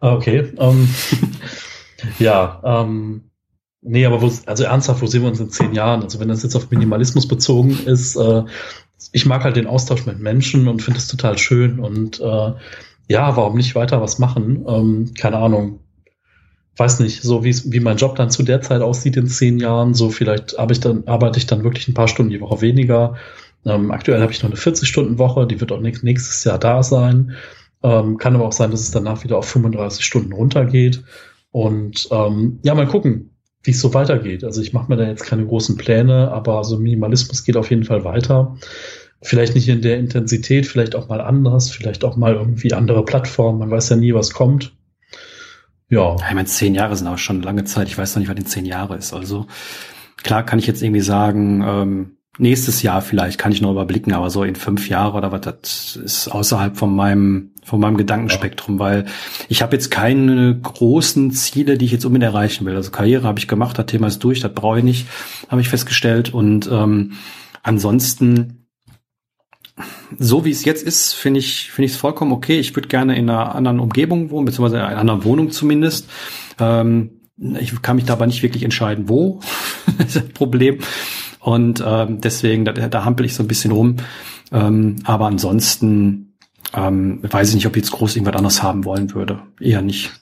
Okay. Ähm, ja, ähm, Nee, aber wo, also ernsthaft, wo sehen wir uns in zehn Jahren? Also wenn das jetzt auf Minimalismus bezogen ist, äh, ich mag halt den Austausch mit Menschen und finde es total schön und äh, ja, warum nicht weiter was machen? Ähm, keine Ahnung. Weiß nicht, so wie, wie mein Job dann zu der Zeit aussieht in zehn Jahren, so vielleicht arbeite ich dann, arbeite ich dann wirklich ein paar Stunden die Woche weniger. Ähm, aktuell habe ich noch eine 40-Stunden-Woche, die wird auch nächstes Jahr da sein. Ähm, kann aber auch sein, dass es danach wieder auf 35 Stunden runtergeht. Und ähm, ja, mal gucken wie es so weitergeht. Also ich mache mir da jetzt keine großen Pläne, aber so Minimalismus geht auf jeden Fall weiter. Vielleicht nicht in der Intensität, vielleicht auch mal anders, vielleicht auch mal irgendwie andere Plattformen. Man weiß ja nie, was kommt. Ja. Ich meine, zehn Jahre sind auch schon eine lange Zeit. Ich weiß noch nicht, was in zehn Jahre ist. Also klar kann ich jetzt irgendwie sagen, ähm, nächstes Jahr vielleicht kann ich noch überblicken, aber so in fünf Jahren oder was, das ist außerhalb von meinem von meinem Gedankenspektrum, weil ich habe jetzt keine großen Ziele, die ich jetzt unbedingt erreichen will. Also Karriere habe ich gemacht, das Thema ist durch, das brauche ich nicht, habe ich festgestellt. Und ähm, ansonsten, so wie es jetzt ist, finde ich finde ich es vollkommen okay. Ich würde gerne in einer anderen Umgebung wohnen, beziehungsweise in einer anderen Wohnung zumindest. Ähm, ich kann mich dabei nicht wirklich entscheiden, wo. das ist ein Problem. Und ähm, deswegen, da, da hampel ich so ein bisschen rum. Ähm, aber ansonsten ähm, weiß ich nicht, ob ich jetzt groß irgendwas anderes haben wollen würde. Eher nicht.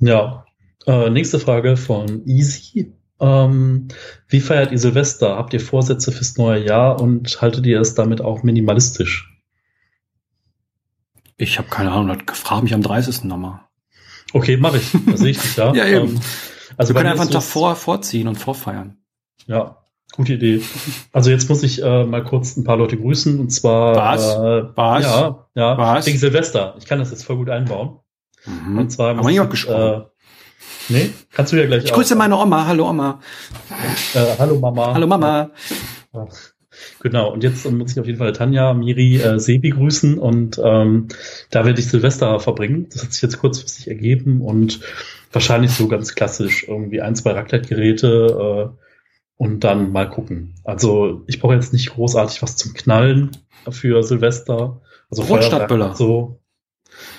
Ja. Äh, nächste Frage von Easy. Ähm, wie feiert ihr Silvester? Habt ihr Vorsätze fürs neue Jahr und haltet ihr es damit auch minimalistisch? Ich habe keine Ahnung, frage mich am 30. nochmal. Okay, mache ich. Da sehe ich dich da. ja, eben. Ähm, also Wir können einfach davor vorziehen und vorfeiern. Ja, gute Idee. Also jetzt muss ich äh, mal kurz ein paar Leute grüßen und zwar Was? Äh, Was? Ja, ja. Was? Wegen Silvester. Ich kann das jetzt voll gut einbauen. Mhm. Und zwar Aber nicht auch gesprochen. Äh, nee, kannst du ja gleich Ich grüße auch, meine Oma. Hallo Oma. Äh, hallo Mama. Hallo Mama. Ja. Genau, und jetzt muss ich auf jeden Fall Tanja, Miri, äh, Sebi grüßen und ähm, da werde ich Silvester verbringen. Das hat sich jetzt kurzfristig ergeben und wahrscheinlich so ganz klassisch irgendwie ein, zwei Raclette-Geräte äh, und dann mal gucken. Also ich brauche jetzt nicht großartig was zum Knallen für Silvester. Also Rotstadtböller. So.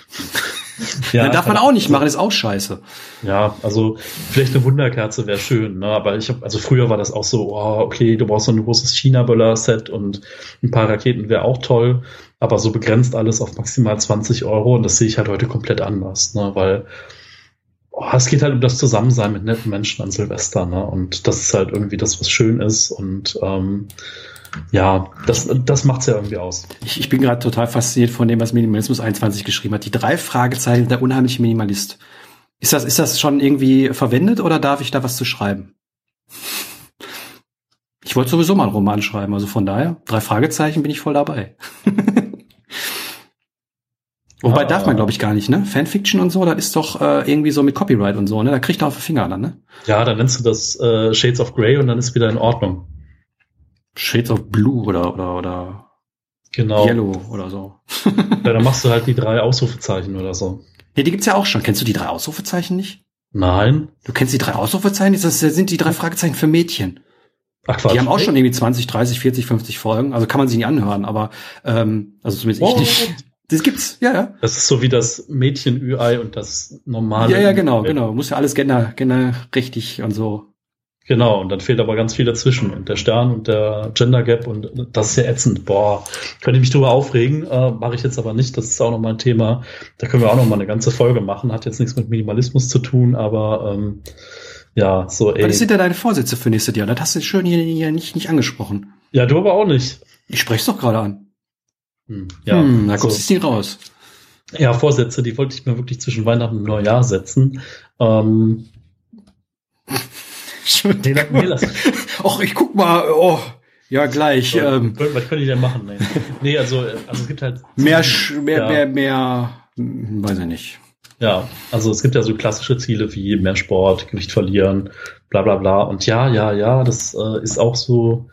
Ja, ja, darf man auch nicht machen, ist auch scheiße. Ja, also vielleicht eine Wunderkerze wäre schön, ne? aber ich habe, also früher war das auch so, oh, okay, du brauchst so ein großes China-Böller-Set und ein paar Raketen wäre auch toll, aber so begrenzt alles auf maximal 20 Euro und das sehe ich halt heute komplett anders, ne? weil oh, es geht halt um das Zusammensein mit netten Menschen an Silvester, ne? Und das ist halt irgendwie das, was schön ist und ähm, ja, das, das macht's ja irgendwie aus. Ich, ich bin gerade total fasziniert von dem, was Minimalismus 21 geschrieben hat. Die drei Fragezeichen, der unheimliche Minimalist. Ist das, ist das schon irgendwie verwendet oder darf ich da was zu schreiben? Ich wollte sowieso mal einen Roman schreiben, also von daher, drei Fragezeichen bin ich voll dabei. Wobei ah, darf man, glaube ich, gar nicht, ne? Fanfiction und so, da ist doch äh, irgendwie so mit Copyright und so, ne? Da kriegt er auf den Finger dann, ne? Ja, dann nennst du das äh, Shades of Grey und dann ist wieder in Ordnung. Shades of Blue oder oder oder genau. Yellow oder so. ja, dann machst du halt die drei Ausrufezeichen oder so. Ja, die gibt's ja auch schon. Kennst du die drei Ausrufezeichen nicht? Nein. Du kennst die drei Ausrufezeichen? Das sind die drei Fragezeichen für Mädchen. Ach, Quatsch. Die haben auch schon irgendwie 20, 30, 40, 50 Folgen. Also kann man sie nicht anhören, aber ähm, also zumindest oh. ich nicht. Das gibt's, ja, ja. Das ist so wie das Mädchen-Ü-Ei und das normale. Ja, ja, genau, genau. Muss ja alles gender, gender richtig und so. Genau, und dann fehlt aber ganz viel dazwischen. Und der Stern und der Gender Gap und das ist ja ätzend. Boah, könnte ich mich drüber aufregen, äh, mache ich jetzt aber nicht. Das ist auch nochmal ein Thema. Da können wir auch nochmal eine ganze Folge machen. Hat jetzt nichts mit Minimalismus zu tun, aber ähm, ja, so ey. Was sind denn deine Vorsätze für nächstes Jahr? Das hast du schön hier, hier nicht, nicht angesprochen. Ja, du aber auch nicht. Ich spreche es doch gerade an. Hm, ja, hm, da kommst du nicht raus. Ja, Vorsätze, die wollte ich mir wirklich zwischen Weihnachten und Neujahr setzen. Ähm, nee, nee, Och, ich guck mal, oh, ja, gleich. So, ähm, was könnte ich denn machen? Nee, nee also, also es gibt halt. Mehr, mehr, ja. mehr, mehr, hm, weiß ich nicht. Ja, also es gibt ja so klassische Ziele wie mehr Sport, Gewicht verlieren, bla bla bla. Und ja, ja, ja, das äh, ist auch so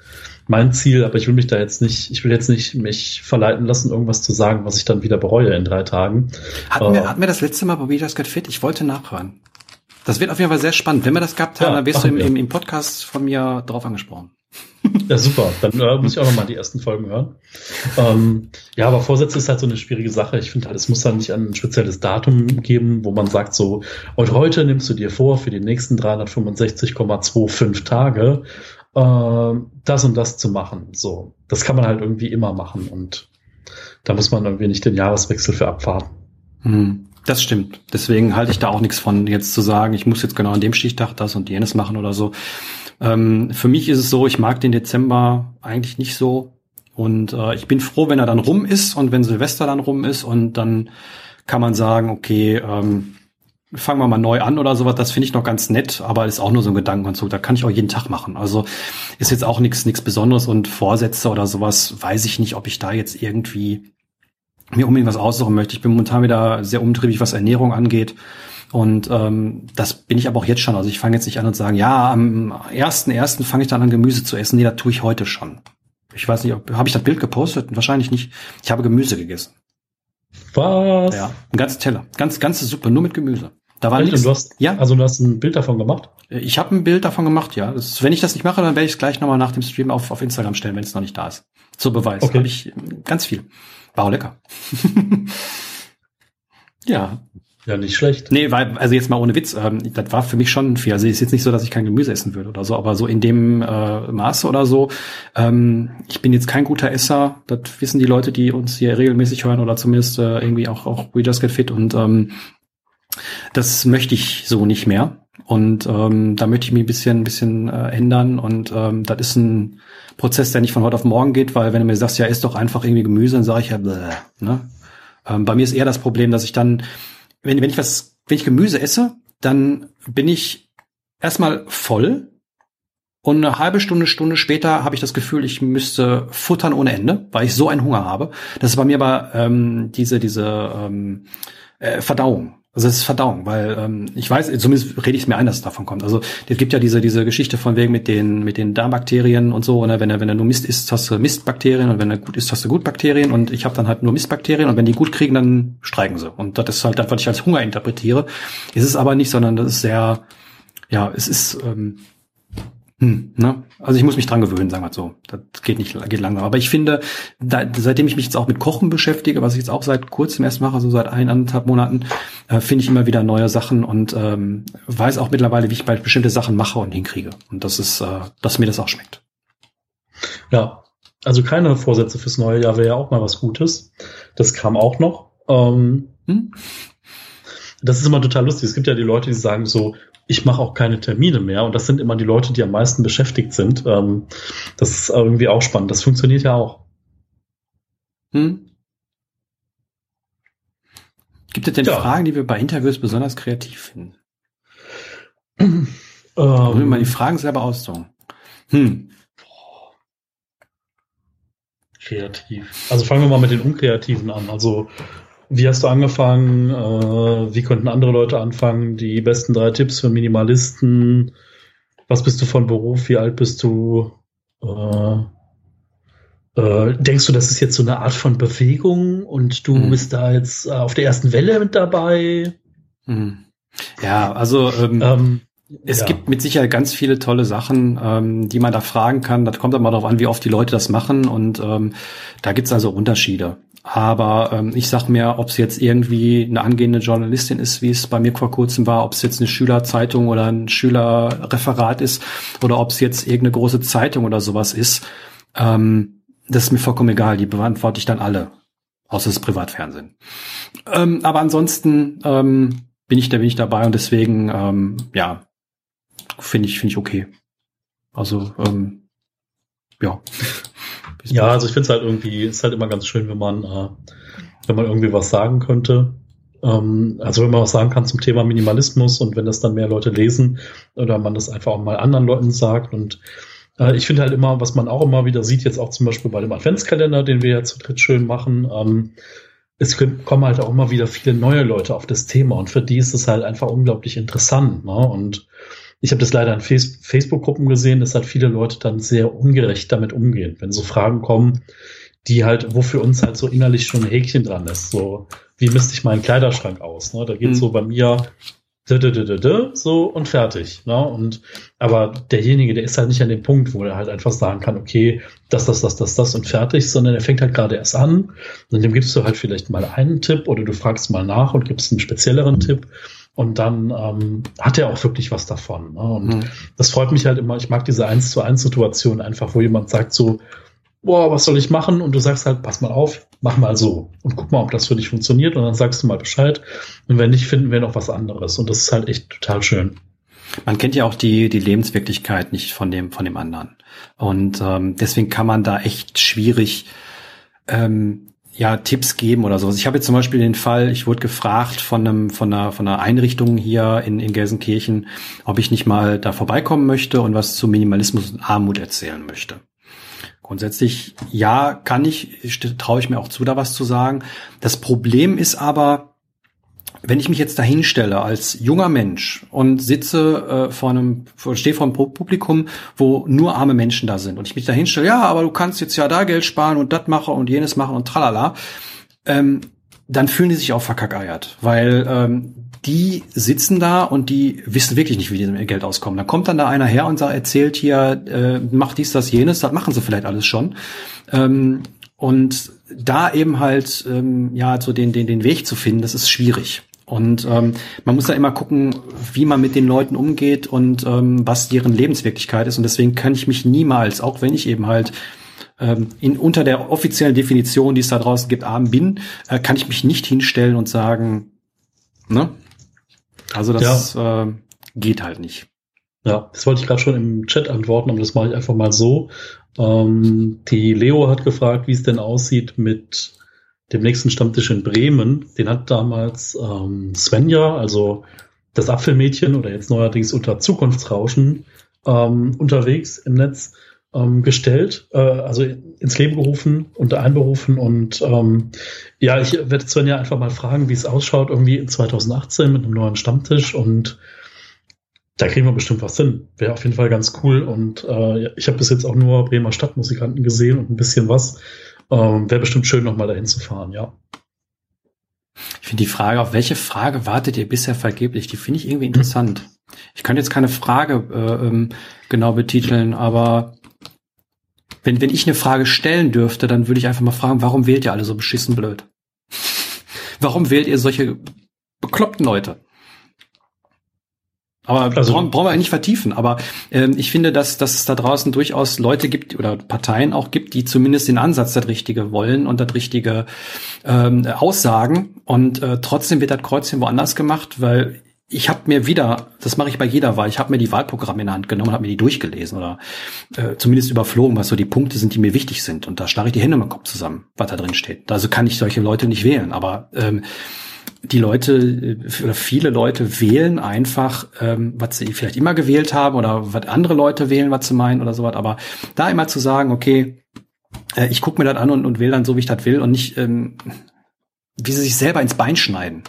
mein Ziel, aber ich will mich da jetzt nicht, ich will jetzt nicht mich verleiten lassen, irgendwas zu sagen, was ich dann wieder bereue in drei Tagen. Hatten, äh, wir, hatten wir das letzte Mal bei Beatles Get Fit? Ich wollte nachhören. Das wird auf jeden Fall sehr spannend. Wenn wir das gehabt haben, ja, dann wirst du im, im, im, Podcast von mir drauf angesprochen. Ja, super. Dann äh, muss ich auch noch mal die ersten Folgen hören. Ähm, ja, aber Vorsätze ist halt so eine schwierige Sache. Ich finde halt, es muss dann nicht ein spezielles Datum geben, wo man sagt so, und heute nimmst du dir vor, für die nächsten 365,25 Tage das und das zu machen. So, das kann man halt irgendwie immer machen und da muss man irgendwie nicht den Jahreswechsel für abwarten. Hm. Das stimmt. Deswegen halte ich da auch nichts von, jetzt zu sagen, ich muss jetzt genau an dem Stichtag das und jenes machen oder so. Ähm, für mich ist es so, ich mag den Dezember eigentlich nicht so. Und äh, ich bin froh, wenn er dann rum ist und wenn Silvester dann rum ist und dann kann man sagen, okay, ähm, fangen wir mal neu an oder sowas. Das finde ich noch ganz nett, aber ist auch nur so ein Gedankenkonzug. Da kann ich auch jeden Tag machen. Also ist jetzt auch nichts nichts Besonderes und Vorsätze oder sowas weiß ich nicht, ob ich da jetzt irgendwie mir unbedingt was aussuchen möchte. Ich bin momentan wieder sehr umtriebig, was Ernährung angeht. Und ähm, das bin ich aber auch jetzt schon. Also ich fange jetzt nicht an und sagen, ja, am ersten ersten fange ich dann an, Gemüse zu essen. Nee, das tue ich heute schon. Ich weiß nicht, habe ich das Bild gepostet? Wahrscheinlich nicht. Ich habe Gemüse gegessen. Was? Ja, ein ganzer Teller. Ganz, ganze Suppe, nur mit Gemüse. Da war nichts. Du hast, ja. Also du hast ein Bild davon gemacht? Ich habe ein Bild davon gemacht, ja. Das, wenn ich das nicht mache, dann werde ich es gleich nochmal nach dem Stream auf, auf Instagram stellen, wenn es noch nicht da ist. Zur Beweis. Okay. Habe ich ganz viel. War auch lecker. ja. Ja, nicht schlecht. Nee, weil, also jetzt mal ohne Witz, ähm, das war für mich schon viel. Also ist jetzt nicht so, dass ich kein Gemüse essen würde oder so, aber so in dem äh, Maße oder so. Ähm, ich bin jetzt kein guter Esser, das wissen die Leute, die uns hier regelmäßig hören oder zumindest äh, irgendwie auch, auch We Just Get Fit und ähm, das möchte ich so nicht mehr. Und ähm, da möchte ich mich ein bisschen, ein bisschen äh, ändern. Und ähm, das ist ein Prozess, der nicht von heute auf morgen geht, weil wenn du mir sagst, ja, isst doch einfach irgendwie Gemüse, dann sage ich ja, bläh, ne? ähm, bei mir ist eher das Problem, dass ich dann, wenn, wenn ich was, wenn ich Gemüse esse, dann bin ich erstmal voll und eine halbe Stunde, Stunde später habe ich das Gefühl, ich müsste futtern ohne Ende, weil ich so einen Hunger habe. Das ist bei mir aber ähm, diese, diese ähm, äh, Verdauung. Also es ist Verdauung, weil ähm, ich weiß, zumindest rede ich es mir ein, dass es davon kommt. Also es gibt ja diese diese Geschichte von wegen mit den mit den Darmbakterien und so. Ne? Wenn er wenn er nur Mist isst, hast du Mistbakterien und wenn er gut isst, hast du Gutbakterien und ich habe dann halt nur Mistbakterien und wenn die gut kriegen, dann streiken sie. Und das ist halt das, was ich als Hunger interpretiere. Ist es aber nicht, sondern das ist sehr, ja, es ist ähm, hm, ne? Also ich muss mich dran gewöhnen, sagen wir so. Das geht nicht, geht langsam. Aber ich finde, da, seitdem ich mich jetzt auch mit Kochen beschäftige, was ich jetzt auch seit kurzem erst mache, so seit eineinhalb Monaten, äh, finde ich immer wieder neue Sachen und ähm, weiß auch mittlerweile, wie ich bestimmte Sachen mache und hinkriege. Und das ist, äh, dass mir das auch schmeckt. Ja, also keine Vorsätze fürs neue Jahr wäre ja auch mal was Gutes. Das kam auch noch. Ähm, hm? Das ist immer total lustig. Es gibt ja die Leute, die sagen so, ich mache auch keine Termine mehr und das sind immer die Leute, die am meisten beschäftigt sind. Ähm, das ist irgendwie auch spannend. Das funktioniert ja auch. Hm? Gibt es denn ja. Fragen, die wir bei Interviews besonders kreativ finden? Ähm, Wollen wir die Fragen selber aussuchen? Hm. Kreativ. Also fangen wir mal mit den Unkreativen an. Also wie hast du angefangen? Äh, wie konnten andere Leute anfangen? Die besten drei Tipps für Minimalisten. Was bist du von Beruf? Wie alt bist du? Äh, äh, denkst du, das ist jetzt so eine Art von Bewegung und du mhm. bist da jetzt auf der ersten Welle mit dabei? Mhm. Ja, also ähm, ähm, es ja. gibt mit Sicherheit ganz viele tolle Sachen, ähm, die man da fragen kann. Das kommt aber darauf an, wie oft die Leute das machen und ähm, da gibt's also Unterschiede. Aber ähm, ich sag mir, ob es jetzt irgendwie eine angehende Journalistin ist, wie es bei mir vor kurzem war, ob es jetzt eine Schülerzeitung oder ein Schülerreferat ist oder ob es jetzt irgendeine große Zeitung oder sowas ist, ähm, das ist mir vollkommen egal. Die beantworte ich dann alle, außer das Privatfernsehen. Ähm, aber ansonsten ähm, bin ich da bin ich dabei und deswegen ähm, ja finde ich finde ich okay. Also ähm, ja. Ja, also ich finde es halt irgendwie, ist halt immer ganz schön, wenn man, äh, wenn man irgendwie was sagen könnte. Ähm, also wenn man was sagen kann zum Thema Minimalismus und wenn das dann mehr Leute lesen oder man das einfach auch mal anderen Leuten sagt und äh, ich finde halt immer, was man auch immer wieder sieht, jetzt auch zum Beispiel bei dem Adventskalender, den wir ja zu dritt schön machen, ähm, es kommen halt auch immer wieder viele neue Leute auf das Thema und für die ist es halt einfach unglaublich interessant. Ne? Und ich habe das leider in Face Facebook-Gruppen gesehen, dass halt viele Leute dann sehr ungerecht damit umgehen, wenn so Fragen kommen, die halt, wo für uns halt so innerlich schon ein Häkchen dran ist. So, wie misste ich meinen Kleiderschrank aus? Ne? Da geht mhm. so bei mir so und fertig. Ne? Und aber derjenige, der ist halt nicht an dem Punkt, wo er halt einfach sagen kann, okay, das, das, das, das, das und fertig, sondern er fängt halt gerade erst an. Und dem gibst du halt vielleicht mal einen Tipp oder du fragst mal nach und gibst einen spezielleren Tipp. Und dann ähm, hat er auch wirklich was davon. Ne? Und mhm. das freut mich halt immer. Ich mag diese eins zu eins Situation einfach, wo jemand sagt so, boah, was soll ich machen? Und du sagst halt, pass mal auf, mach mal so und guck mal, ob das für dich funktioniert. Und dann sagst du mal Bescheid. Und wenn nicht, finden wir noch was anderes. Und das ist halt echt total schön. Man kennt ja auch die, die Lebenswirklichkeit nicht von dem, von dem anderen. Und ähm, deswegen kann man da echt schwierig ähm, ja, Tipps geben oder sowas. Ich habe jetzt zum Beispiel den Fall, ich wurde gefragt von einem, von einer, von einer Einrichtung hier in, in Gelsenkirchen, ob ich nicht mal da vorbeikommen möchte und was zu Minimalismus und Armut erzählen möchte. Grundsätzlich, ja, kann ich, traue ich mir auch zu, da was zu sagen. Das Problem ist aber, wenn ich mich jetzt dahinstelle als junger Mensch und sitze äh, vor einem, stehe vor einem Publikum, wo nur arme Menschen da sind und ich mich dahinstelle, ja, aber du kannst jetzt ja da Geld sparen und das machen und jenes machen und tralala, ähm, dann fühlen die sich auch verkackeiert, weil ähm, die sitzen da und die wissen wirklich nicht, wie die mit ihr Geld auskommen. Dann kommt dann da einer her und sagt, erzählt hier, äh, macht dies, das, jenes, das machen sie vielleicht alles schon. Ähm, und da eben halt ähm, ja so den den den Weg zu finden, das ist schwierig. Und ähm, man muss da immer gucken, wie man mit den Leuten umgeht und ähm, was deren Lebenswirklichkeit ist. Und deswegen kann ich mich niemals, auch wenn ich eben halt ähm, in, unter der offiziellen Definition, die es da draußen gibt, arm bin, äh, kann ich mich nicht hinstellen und sagen, ne? Also das ja. äh, geht halt nicht. Ja, das wollte ich gerade schon im Chat antworten, aber das mache ich einfach mal so. Ähm, die Leo hat gefragt, wie es denn aussieht mit dem nächsten Stammtisch in Bremen. Den hat damals ähm, Svenja, also das Apfelmädchen oder jetzt neuerdings unter Zukunftsrauschen ähm, unterwegs im Netz ähm, gestellt, äh, also ins Leben gerufen und einberufen. Und ähm, ja, ich werde Svenja einfach mal fragen, wie es ausschaut, irgendwie in 2018 mit einem neuen Stammtisch und da kriegen wir bestimmt was hin. Wäre auf jeden Fall ganz cool. Und äh, ich habe bis jetzt auch nur Bremer Stadtmusikanten gesehen und ein bisschen was. Ähm, Wäre bestimmt schön, nochmal dahin zu fahren, ja. Ich finde die Frage, auf welche Frage wartet ihr bisher vergeblich, die finde ich irgendwie interessant. Ich kann jetzt keine Frage äh, ähm, genau betiteln, aber wenn, wenn ich eine Frage stellen dürfte, dann würde ich einfach mal fragen, warum wählt ihr alle so beschissen blöd? warum wählt ihr solche bekloppten Leute? Aber also, brauchen, brauchen wir nicht vertiefen. Aber ähm, ich finde, dass, dass es da draußen durchaus Leute gibt oder Parteien auch gibt, die zumindest den Ansatz das Richtige wollen und das Richtige ähm, aussagen. Und äh, trotzdem wird das Kreuzchen woanders gemacht, weil ich habe mir wieder, das mache ich bei jeder Wahl, ich habe mir die Wahlprogramme in der Hand genommen und habe mir die durchgelesen oder äh, zumindest überflogen, was so die Punkte sind, die mir wichtig sind. Und da schlage ich die Hände im Kopf zusammen, was da drin steht. Also kann ich solche Leute nicht wählen. Aber ähm, die Leute äh, oder viele Leute wählen einfach, ähm, was sie vielleicht immer gewählt haben oder was andere Leute wählen, was sie meinen oder sowas. Aber da immer zu sagen, okay, äh, ich gucke mir das an und, und wähle dann so, wie ich das will und nicht, ähm, wie sie sich selber ins Bein schneiden.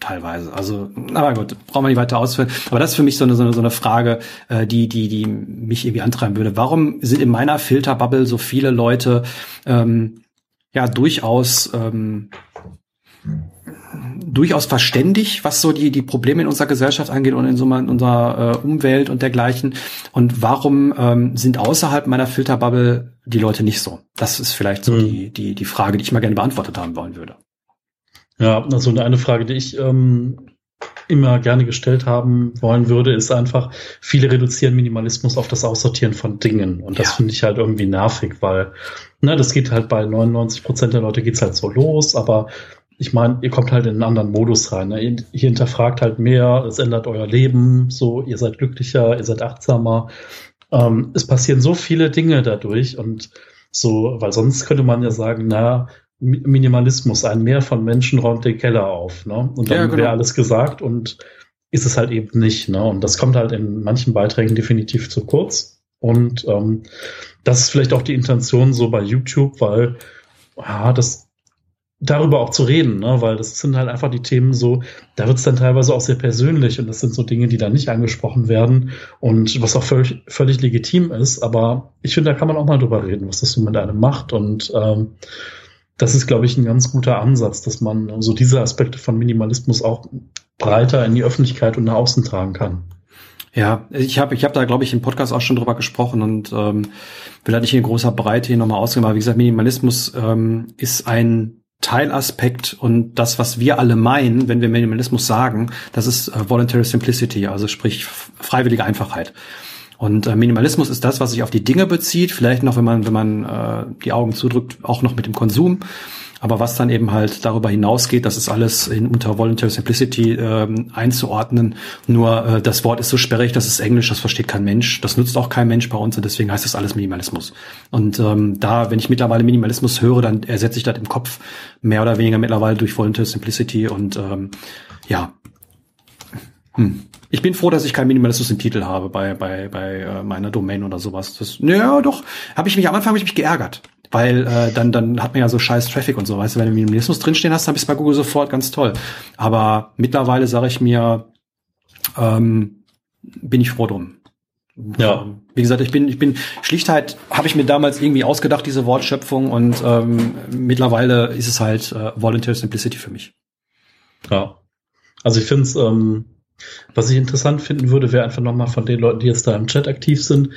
Teilweise. Also, aber gut, brauchen wir nicht weiter ausführen. Aber das ist für mich so eine, so eine, so eine Frage, äh, die, die, die mich irgendwie antreiben würde. Warum sind in meiner Filterbubble so viele Leute ähm, ja durchaus ähm, durchaus verständig, was so die, die Probleme in unserer Gesellschaft angeht und in so in unserer äh, Umwelt und dergleichen. Und warum ähm, sind außerhalb meiner Filterbubble die Leute nicht so? Das ist vielleicht so mhm. die, die, die Frage, die ich mal gerne beantwortet haben wollen würde. Ja, also eine Frage, die ich ähm, immer gerne gestellt haben wollen würde, ist einfach, viele reduzieren Minimalismus auf das Aussortieren von Dingen. Und das ja. finde ich halt irgendwie nervig, weil, ne, das geht halt bei 99 Prozent der Leute geht's halt so los, aber ich meine, ihr kommt halt in einen anderen Modus rein. Ne? Ihr, ihr, hinterfragt halt mehr, es ändert euer Leben, so, ihr seid glücklicher, ihr seid achtsamer. Ähm, es passieren so viele Dinge dadurch und so, weil sonst könnte man ja sagen, na, Minimalismus, ein Mehr von Menschen räumt den Keller auf, ne? Und dann ja, genau. wäre alles gesagt und ist es halt eben nicht, ne? Und das kommt halt in manchen Beiträgen definitiv zu kurz. Und ähm, das ist vielleicht auch die Intention so bei YouTube, weil ja, das darüber auch zu reden, ne? weil das sind halt einfach die Themen so, da wird es dann teilweise auch sehr persönlich und das sind so Dinge, die da nicht angesprochen werden und was auch völlig, völlig legitim ist, aber ich finde, da kann man auch mal drüber reden, was das so mit einem macht und ähm, das ist, glaube ich, ein ganz guter Ansatz, dass man so diese Aspekte von Minimalismus auch breiter in die Öffentlichkeit und nach außen tragen kann. Ja, ich habe ich hab da, glaube ich, im Podcast auch schon drüber gesprochen und ähm, will da nicht in großer Breite hier nochmal ausgehen, aber wie gesagt, Minimalismus ähm, ist ein Teilaspekt und das, was wir alle meinen, wenn wir Minimalismus sagen, das ist äh, Voluntary Simplicity, also sprich freiwillige Einfachheit. Und äh, Minimalismus ist das, was sich auf die Dinge bezieht, vielleicht noch, wenn man, wenn man äh, die Augen zudrückt, auch noch mit dem Konsum. Aber was dann eben halt darüber hinausgeht, das ist alles in unter Voluntary Simplicity ähm, einzuordnen. Nur äh, das Wort ist so sperrig, das ist Englisch, das versteht kein Mensch, das nutzt auch kein Mensch bei uns und deswegen heißt das alles Minimalismus. Und ähm, da, wenn ich mittlerweile Minimalismus höre, dann ersetze ich das im Kopf mehr oder weniger mittlerweile durch Voluntary Simplicity und ähm, ja. Hm. Ich bin froh, dass ich keinen Minimalismus im Titel habe bei bei bei äh, meiner Domain oder sowas. Das, ja, doch, habe ich mich am Anfang hab ich mich geärgert weil äh, dann, dann hat man ja so scheiß Traffic und so, weißt du, wenn du Minimalismus drinstehen hast, dann bist du bei Google sofort ganz toll. Aber mittlerweile sage ich mir, ähm, bin ich froh drum. Ja. Wie gesagt, ich bin, ich bin Schlichtheit habe ich mir damals irgendwie ausgedacht, diese Wortschöpfung, und ähm, mittlerweile ist es halt äh, Voluntary Simplicity für mich. Ja. Also ich finde es, ähm, was ich interessant finden würde, wäre einfach nochmal von den Leuten, die jetzt da im Chat aktiv sind,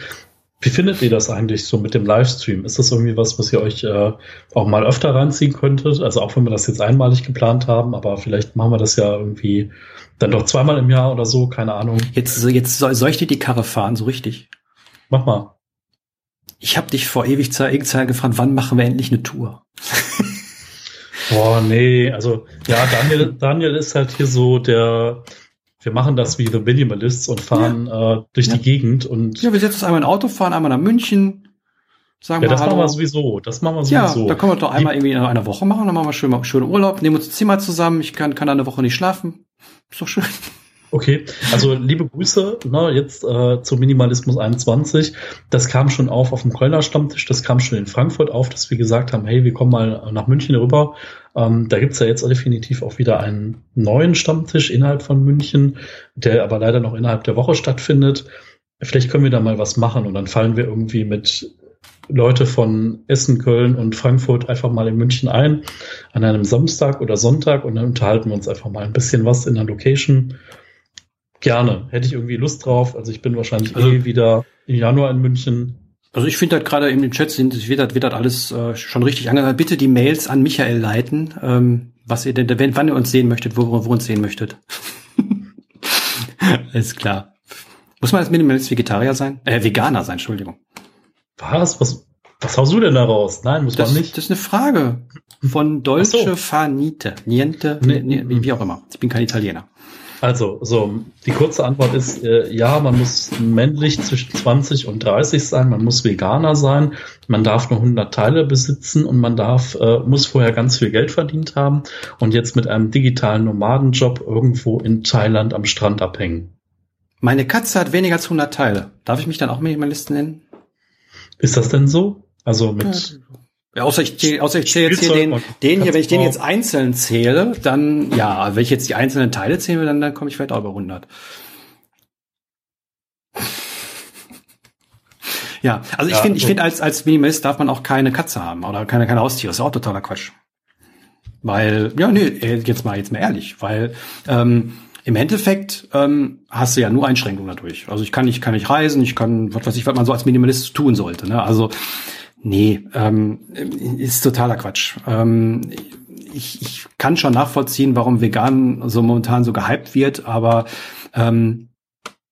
wie findet ihr das eigentlich so mit dem Livestream? Ist das irgendwie was, was ihr euch äh, auch mal öfter reinziehen könntet? Also auch wenn wir das jetzt einmalig geplant haben, aber vielleicht machen wir das ja irgendwie dann doch zweimal im Jahr oder so, keine Ahnung. Jetzt, jetzt soll, soll ich dir die Karre fahren, so richtig? Mach mal. Ich habe dich vor ewig Zeit gefragt, wann machen wir endlich eine Tour? Boah, nee, also ja, Daniel, Daniel ist halt hier so der wir machen das wie The Minimalists und fahren ja. äh, durch ja. die Gegend und. Ja, wir setzen uns einmal in ein Auto, fahren einmal nach München, sagen ja, das Hallo. machen wir sowieso. Das machen wir sowieso. Ja, da können wir doch einmal irgendwie in einer Woche machen, dann machen wir schön, schön Urlaub, nehmen uns ein Zimmer zusammen, ich kann, kann eine Woche nicht schlafen. Ist doch schön. Okay, also liebe Grüße, ne, jetzt äh, zum Minimalismus 21. Das kam schon auf auf dem Kölner Stammtisch, das kam schon in Frankfurt auf, dass wir gesagt haben, hey, wir kommen mal nach München rüber. Ähm, da gibt's ja jetzt definitiv auch wieder einen neuen Stammtisch innerhalb von München, der aber leider noch innerhalb der Woche stattfindet. Vielleicht können wir da mal was machen und dann fallen wir irgendwie mit Leute von Essen, Köln und Frankfurt einfach mal in München ein an einem Samstag oder Sonntag und dann unterhalten wir uns einfach mal ein bisschen was in der Location Gerne. Hätte ich irgendwie Lust drauf. Also ich bin wahrscheinlich also, eh wieder im Januar in München. Also ich finde halt gerade in den Chat sind, wird das, wird das alles äh, schon richtig angehalten. Bitte die Mails an Michael leiten, ähm, was ihr denn, wenn, wann ihr uns sehen möchtet, wo, wo uns sehen möchtet. Alles klar. Muss man als Minimalist Vegetarier sein? Äh, Veganer sein, Entschuldigung. Was? Was, was haust du denn da raus? Nein, muss das, man nicht. Das ist eine Frage von Dolce so. Fanite. Niente, nee. wie auch immer. Ich bin kein Italiener. Also, so, die kurze Antwort ist, äh, ja, man muss männlich zwischen 20 und 30 sein, man muss Veganer sein, man darf nur 100 Teile besitzen und man darf, äh, muss vorher ganz viel Geld verdient haben und jetzt mit einem digitalen Nomadenjob irgendwo in Thailand am Strand abhängen. Meine Katze hat weniger als 100 Teile. Darf ich mich dann auch Minimalist nennen? Ist das denn so? Also mit ja, außer ich, außer ich zähle jetzt hier den, den hier, wenn ich den jetzt einzeln zähle, dann, ja, wenn ich jetzt die einzelnen Teile zähle, dann, dann komme ich vielleicht auch über 100. Ja, also ich ja, finde, ich finde als als Minimalist darf man auch keine Katze haben oder keine keine Haustiere. Ist auch totaler Quatsch. Weil ja, nee, jetzt mal jetzt mal ehrlich, weil ähm, im Endeffekt ähm, hast du ja nur Einschränkungen dadurch. Also ich kann nicht kann nicht reisen, ich kann was weiß ich, was man so als Minimalist tun sollte. Ne? Also Nee, ähm, ist totaler Quatsch. Ähm, ich, ich kann schon nachvollziehen, warum vegan so momentan so gehypt wird, aber ähm,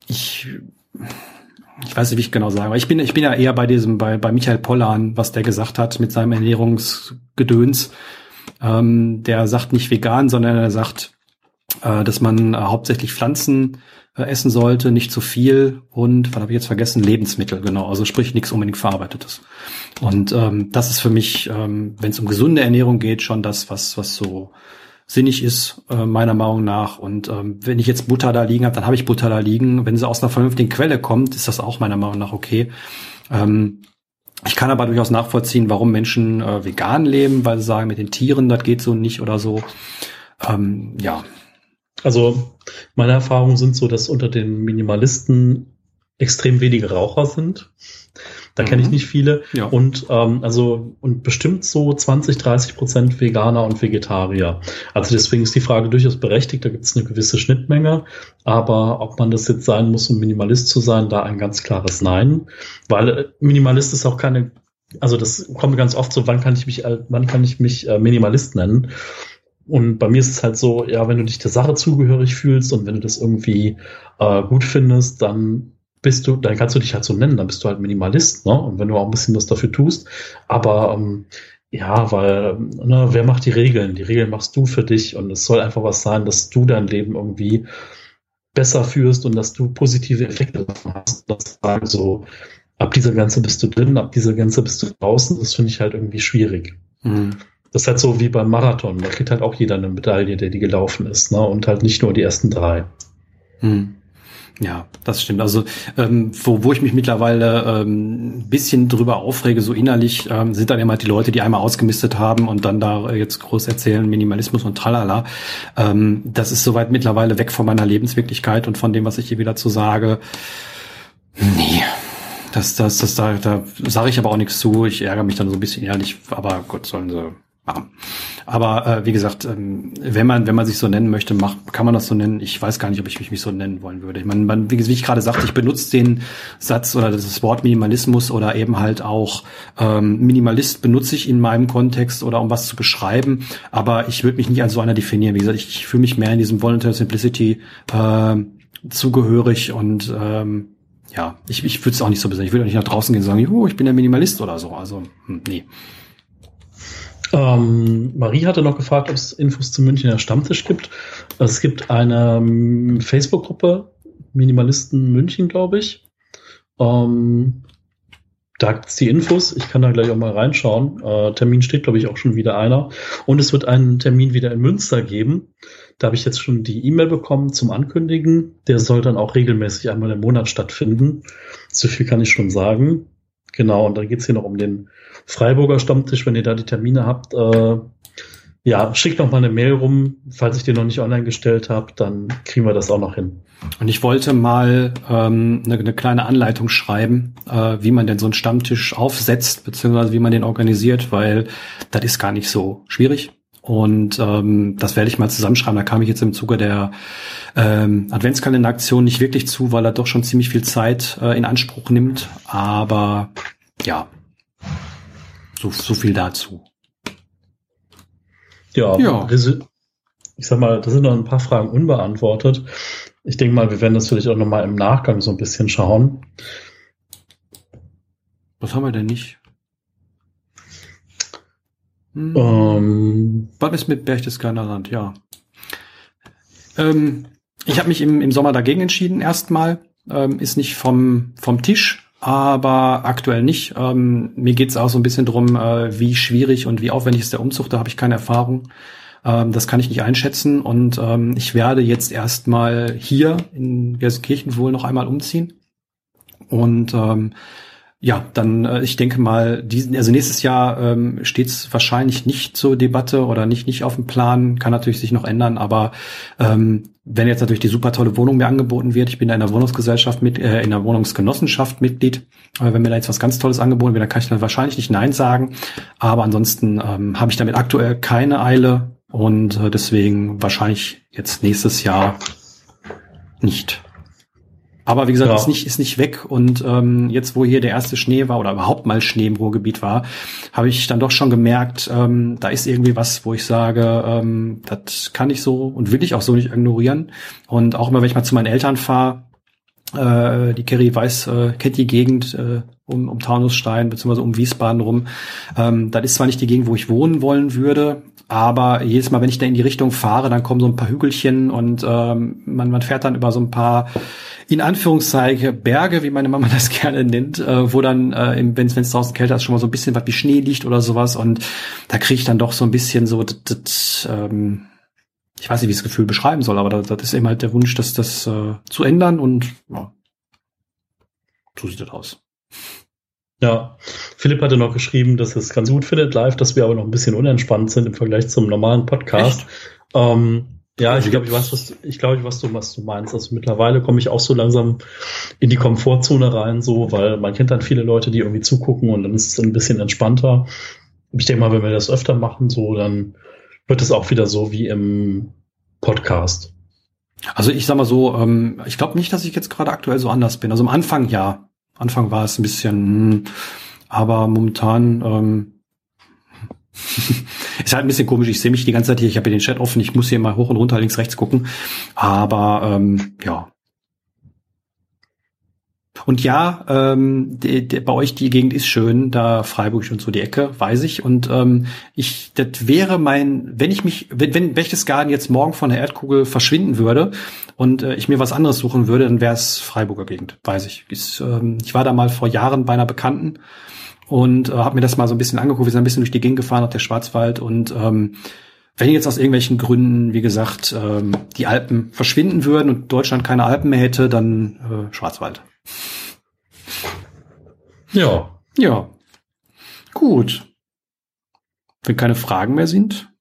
ich ich weiß nicht, wie ich genau sage, aber ich bin ich bin ja eher bei diesem bei bei Michael Pollan, was der gesagt hat mit seinem Ernährungsgedöns. Ähm, der sagt nicht vegan, sondern er sagt, äh, dass man äh, hauptsächlich Pflanzen äh, essen sollte, nicht zu viel und, was habe ich jetzt vergessen, Lebensmittel, genau, also sprich nichts unbedingt verarbeitetes. Und ähm, das ist für mich, ähm, wenn es um gesunde Ernährung geht, schon das, was, was so sinnig ist, äh, meiner Meinung nach. Und ähm, wenn ich jetzt Butter da liegen habe, dann habe ich Butter da liegen. Wenn sie aus einer vernünftigen Quelle kommt, ist das auch meiner Meinung nach okay. Ähm, ich kann aber durchaus nachvollziehen, warum Menschen äh, vegan leben, weil sie sagen, mit den Tieren, das geht so nicht oder so. Ähm, ja, also meine Erfahrungen sind so, dass unter den Minimalisten extrem wenige Raucher sind. Da mhm. kenne ich nicht viele. Ja. Und ähm, also und bestimmt so 20, 30 Prozent Veganer und Vegetarier. Also deswegen ist die Frage durchaus berechtigt. Da gibt es eine gewisse Schnittmenge. Aber ob man das jetzt sein muss, um Minimalist zu sein, da ein ganz klares Nein. Weil äh, Minimalist ist auch keine, also das kommt ganz oft so, wann kann ich mich, äh, wann kann ich mich äh, Minimalist nennen? Und bei mir ist es halt so, ja, wenn du dich der Sache zugehörig fühlst und wenn du das irgendwie äh, gut findest, dann bist du, dann kannst du dich halt so nennen, dann bist du halt Minimalist, ne? Und wenn du auch ein bisschen was dafür tust. Aber ähm, ja, weil, ne, wer macht die Regeln? Die Regeln machst du für dich und es soll einfach was sein, dass du dein Leben irgendwie besser führst und dass du positive Effekte davon hast. Das sagen so, ab dieser Grenze bist du drin, ab dieser Grenze bist du draußen. Das finde ich halt irgendwie schwierig. Mhm. Das ist halt so wie beim Marathon. Da kriegt halt auch jeder eine Medaille, der die gelaufen ist, ne? Und halt nicht nur die ersten drei. Hm. Ja, das stimmt. Also ähm, wo, wo ich mich mittlerweile ähm, bisschen drüber aufrege, so innerlich, ähm, sind dann immer die Leute, die einmal ausgemistet haben und dann da jetzt groß erzählen, Minimalismus und tralala. Ähm, das ist soweit mittlerweile weg von meiner Lebenswirklichkeit und von dem, was ich hier wieder zu sage. Nee, das, das, das, da, da sage ich aber auch nichts zu. Ich ärgere mich dann so ein bisschen ehrlich, aber Gott sollen sie machen. Aber äh, wie gesagt, ähm, wenn man wenn man sich so nennen möchte, macht, kann man das so nennen. Ich weiß gar nicht, ob ich mich, mich so nennen wollen würde. Ich meine, man, wie, wie ich gerade sagte, ich benutze den Satz oder das Wort Minimalismus oder eben halt auch ähm, Minimalist benutze ich in meinem Kontext oder um was zu beschreiben. Aber ich würde mich nicht als so einer definieren. Wie gesagt, ich, ich fühle mich mehr in diesem Voluntary Simplicity äh, zugehörig und ähm, ja, ich, ich würde es auch nicht so besonders. Ich würde auch nicht nach draußen gehen und sagen, oh, ich bin der Minimalist oder so. Also, hm, nee. Ähm, Marie hatte noch gefragt, ob es Infos zum Münchner Stammtisch gibt. Es gibt eine ähm, Facebook-Gruppe, Minimalisten München, glaube ich. Ähm, da gibt es die Infos. Ich kann da gleich auch mal reinschauen. Äh, Termin steht, glaube ich, auch schon wieder einer. Und es wird einen Termin wieder in Münster geben. Da habe ich jetzt schon die E-Mail bekommen zum Ankündigen. Der soll dann auch regelmäßig einmal im Monat stattfinden. So viel kann ich schon sagen. Genau, und dann geht's hier noch um den Freiburger Stammtisch, wenn ihr da die Termine habt. Äh, ja, schickt noch mal eine Mail rum. Falls ich den noch nicht online gestellt habe, dann kriegen wir das auch noch hin. Und ich wollte mal ähm, eine, eine kleine Anleitung schreiben, äh, wie man denn so einen Stammtisch aufsetzt, beziehungsweise wie man den organisiert, weil das ist gar nicht so schwierig. Und ähm, das werde ich mal zusammenschreiben. Da kam ich jetzt im Zuge der ähm, Adventskalender-Aktion nicht wirklich zu, weil er doch schon ziemlich viel Zeit äh, in Anspruch nimmt. Aber ja, so, so viel dazu. Ja, ja. ich sag mal, da sind noch ein paar Fragen unbeantwortet. Ich denke mal, wir werden das vielleicht auch noch mal im Nachgang so ein bisschen schauen. Was haben wir denn nicht? Hm. Ähm, Was ist mit Berchtesgadener Land? Ja. Ähm, ich habe mich im, im Sommer dagegen entschieden erstmal. Ähm, ist nicht vom, vom Tisch, aber aktuell nicht. Ähm, mir geht's auch so ein bisschen drum, äh, wie schwierig und wie aufwendig ist der Umzug. Da habe ich keine Erfahrung. Ähm, das kann ich nicht einschätzen. Und ähm, ich werde jetzt erstmal hier in Gelsenkirchen wohl noch einmal umziehen. Und ähm, ja, dann, äh, ich denke mal, diesen, also nächstes Jahr ähm, steht es wahrscheinlich nicht zur Debatte oder nicht, nicht auf dem Plan, kann natürlich sich noch ändern, aber ähm, wenn jetzt natürlich die super tolle Wohnung mir angeboten wird, ich bin da in der Wohnungsgesellschaft mit, äh, in der Wohnungsgenossenschaft Mitglied, äh, wenn mir da jetzt was ganz Tolles angeboten wird, dann kann ich dann wahrscheinlich nicht Nein sagen. Aber ansonsten ähm, habe ich damit aktuell keine Eile und äh, deswegen wahrscheinlich jetzt nächstes Jahr nicht. Aber wie gesagt, ja. ist nicht ist nicht weg und ähm, jetzt, wo hier der erste Schnee war oder überhaupt mal Schnee im Ruhrgebiet war, habe ich dann doch schon gemerkt, ähm, da ist irgendwie was, wo ich sage, ähm, das kann ich so und will ich auch so nicht ignorieren. Und auch immer, wenn ich mal zu meinen Eltern fahre, äh, die Kerry weiß, äh, kennt die Gegend äh, um, um Taunusstein beziehungsweise um Wiesbaden rum. Ähm, das ist zwar nicht die Gegend, wo ich wohnen wollen würde, aber jedes Mal, wenn ich da in die Richtung fahre, dann kommen so ein paar Hügelchen und ähm, man, man fährt dann über so ein paar in Anführungszeichen Berge, wie meine Mama das gerne nennt, äh, wo dann, äh, wenn es draußen kälter ist, schon mal so ein bisschen was wie Schnee liegt oder sowas. Und da kriege ich dann doch so ein bisschen so, das, das, ähm, ich weiß nicht, wie ich das Gefühl beschreiben soll, aber das, das ist eben halt der Wunsch, das, das äh, zu ändern und ja, so sieht das aus. Ja, Philipp hatte noch geschrieben, dass es ganz gut findet live, dass wir aber noch ein bisschen unentspannt sind im Vergleich zum normalen Podcast. Ähm, ja, ich glaube, ich weiß, was, ich glaube, ich weiß, was du meinst. Also mittlerweile komme ich auch so langsam in die Komfortzone rein, so, weil man kennt dann viele Leute, die irgendwie zugucken und dann ist es ein bisschen entspannter. Ich denke mal, wenn wir das öfter machen, so, dann wird es auch wieder so wie im Podcast. Also ich sag mal so, ähm, ich glaube nicht, dass ich jetzt gerade aktuell so anders bin. Also am Anfang ja. Anfang war es ein bisschen, hm, aber momentan ähm, ist halt ein bisschen komisch. Ich sehe mich die ganze Zeit hier. Ich habe hier den Chat offen. Ich muss hier mal hoch und runter, links, rechts gucken. Aber ähm, ja. Und ja, ähm, de, de, bei euch die Gegend ist schön, da Freiburg und so die Ecke, weiß ich. Und ähm, ich, das wäre mein, wenn ich mich, wenn, wenn Berchtesgaden jetzt morgen von der Erdkugel verschwinden würde und äh, ich mir was anderes suchen würde, dann wäre es Freiburger Gegend, weiß ich. Ist, ähm, ich war da mal vor Jahren bei einer Bekannten und äh, habe mir das mal so ein bisschen angeguckt. Wir sind ein bisschen durch die Gegend gefahren auf der Schwarzwald und ähm, wenn jetzt aus irgendwelchen Gründen, wie gesagt, ähm, die Alpen verschwinden würden und Deutschland keine Alpen mehr hätte, dann äh, Schwarzwald. Ja. Ja. Gut. Wenn keine Fragen mehr sind,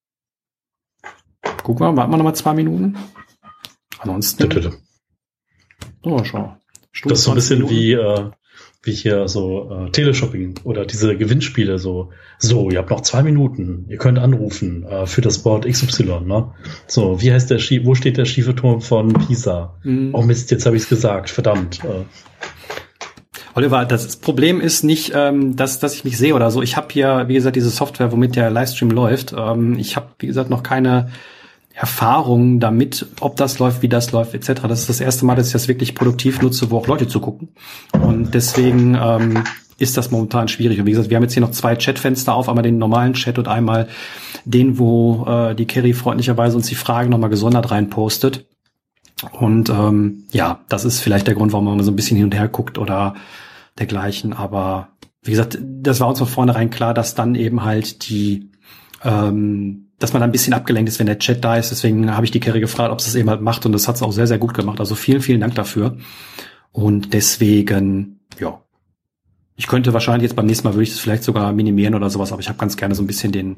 gucken wir, warten wir noch mal zwei Minuten. Ansonsten. Bitte, bitte. Oh, schau. Stunde das ist so ein bisschen Minuten. wie äh, wie hier so äh, Teleshopping oder diese Gewinnspiele so, so, ihr habt noch zwei Minuten, ihr könnt anrufen äh, für das Board XY, ne? So, wie heißt der Ski, wo steht der schiefe Turm von Pisa? Mhm. Oh Mist, jetzt habe ich es gesagt, verdammt. Äh. Oliver, das Problem ist nicht, ähm, dass, dass ich mich sehe oder so. Ich habe hier, wie gesagt, diese Software, womit der Livestream läuft. Ähm, ich habe, wie gesagt, noch keine Erfahrungen damit, ob das läuft, wie das läuft, etc. Das ist das erste Mal, dass ich das wirklich produktiv nutze, wo auch Leute zugucken. Und deswegen, ähm, ist das momentan schwierig. Und wie gesagt, wir haben jetzt hier noch zwei Chatfenster auf, einmal den normalen Chat und einmal den, wo äh, die Kerry freundlicherweise uns die Fragen nochmal gesondert reinpostet. Und ähm, ja, das ist vielleicht der Grund, warum man so ein bisschen hin und her guckt oder dergleichen. Aber wie gesagt, das war uns von vornherein klar, dass dann eben halt die, ähm, dass man ein bisschen abgelenkt ist, wenn der Chat da ist. Deswegen habe ich die Kerry gefragt, ob es das eben halt macht und das hat es auch sehr, sehr gut gemacht. Also vielen, vielen Dank dafür. Und deswegen, ja, ich könnte wahrscheinlich jetzt beim nächsten Mal würde ich es vielleicht sogar minimieren oder sowas, aber ich habe ganz gerne so ein bisschen den,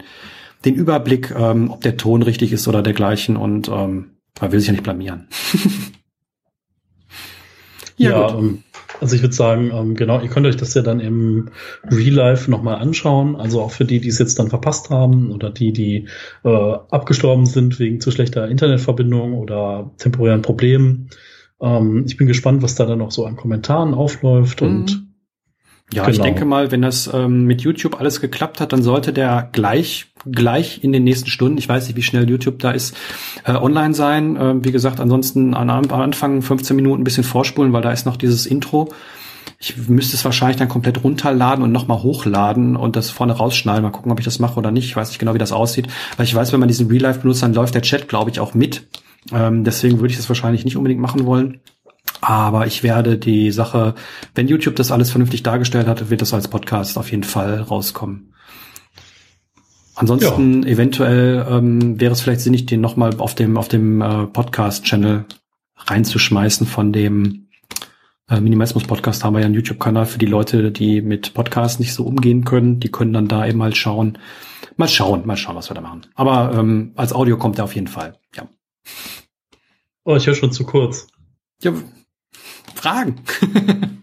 den Überblick, ähm, ob der Ton richtig ist oder dergleichen und ähm, man will sich ja nicht blamieren. ja, ja ähm, also ich würde sagen, ähm, genau, ihr könnt euch das ja dann im Real Life nochmal anschauen. Also auch für die, die es jetzt dann verpasst haben oder die, die äh, abgestorben sind wegen zu schlechter Internetverbindung oder temporären Problemen. Ähm, ich bin gespannt, was da dann noch so an Kommentaren aufläuft mhm. und ja, genau. ich denke mal, wenn das ähm, mit YouTube alles geklappt hat, dann sollte der gleich gleich in den nächsten Stunden, ich weiß nicht, wie schnell YouTube da ist, äh, online sein. Äh, wie gesagt, ansonsten an, am Anfang 15 Minuten ein bisschen vorspulen, weil da ist noch dieses Intro. Ich müsste es wahrscheinlich dann komplett runterladen und nochmal hochladen und das vorne rausschneiden. Mal gucken, ob ich das mache oder nicht. Ich weiß nicht genau, wie das aussieht. Weil ich weiß, wenn man diesen Real Life benutzt, dann läuft der Chat, glaube ich, auch mit. Ähm, deswegen würde ich das wahrscheinlich nicht unbedingt machen wollen. Aber ich werde die Sache, wenn YouTube das alles vernünftig dargestellt hat, wird das als Podcast auf jeden Fall rauskommen. Ansonsten ja. eventuell ähm, wäre es vielleicht sinnig, den nochmal auf dem auf dem äh, Podcast-Channel reinzuschmeißen von dem äh, Minimalismus-Podcast haben wir ja einen YouTube-Kanal für die Leute, die mit Podcasts nicht so umgehen können. Die können dann da eben mal schauen. Mal schauen, mal schauen, was wir da machen. Aber ähm, als Audio kommt er auf jeden Fall, ja. Oh, ich höre schon zu kurz. Ja, Fragen.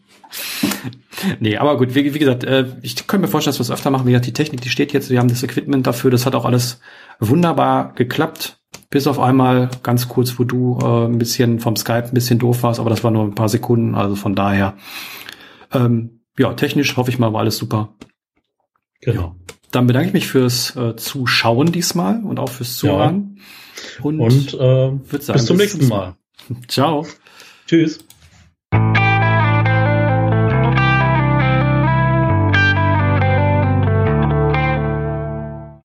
nee, aber gut, wie, wie gesagt, äh, ich könnte mir vorstellen, dass wir es öfter machen. Wie gesagt, die Technik, die steht jetzt, wir haben das Equipment dafür, das hat auch alles wunderbar geklappt. Bis auf einmal ganz kurz, wo du äh, ein bisschen vom Skype ein bisschen doof warst, aber das war nur ein paar Sekunden, also von daher. Ähm, ja, technisch hoffe ich mal, war alles super. Genau. Ja. Dann bedanke ich mich fürs äh, Zuschauen diesmal und auch fürs Zuhören. Ja. Und, und äh, sagen, bis zum nächsten Mal. Ciao. Tschüss.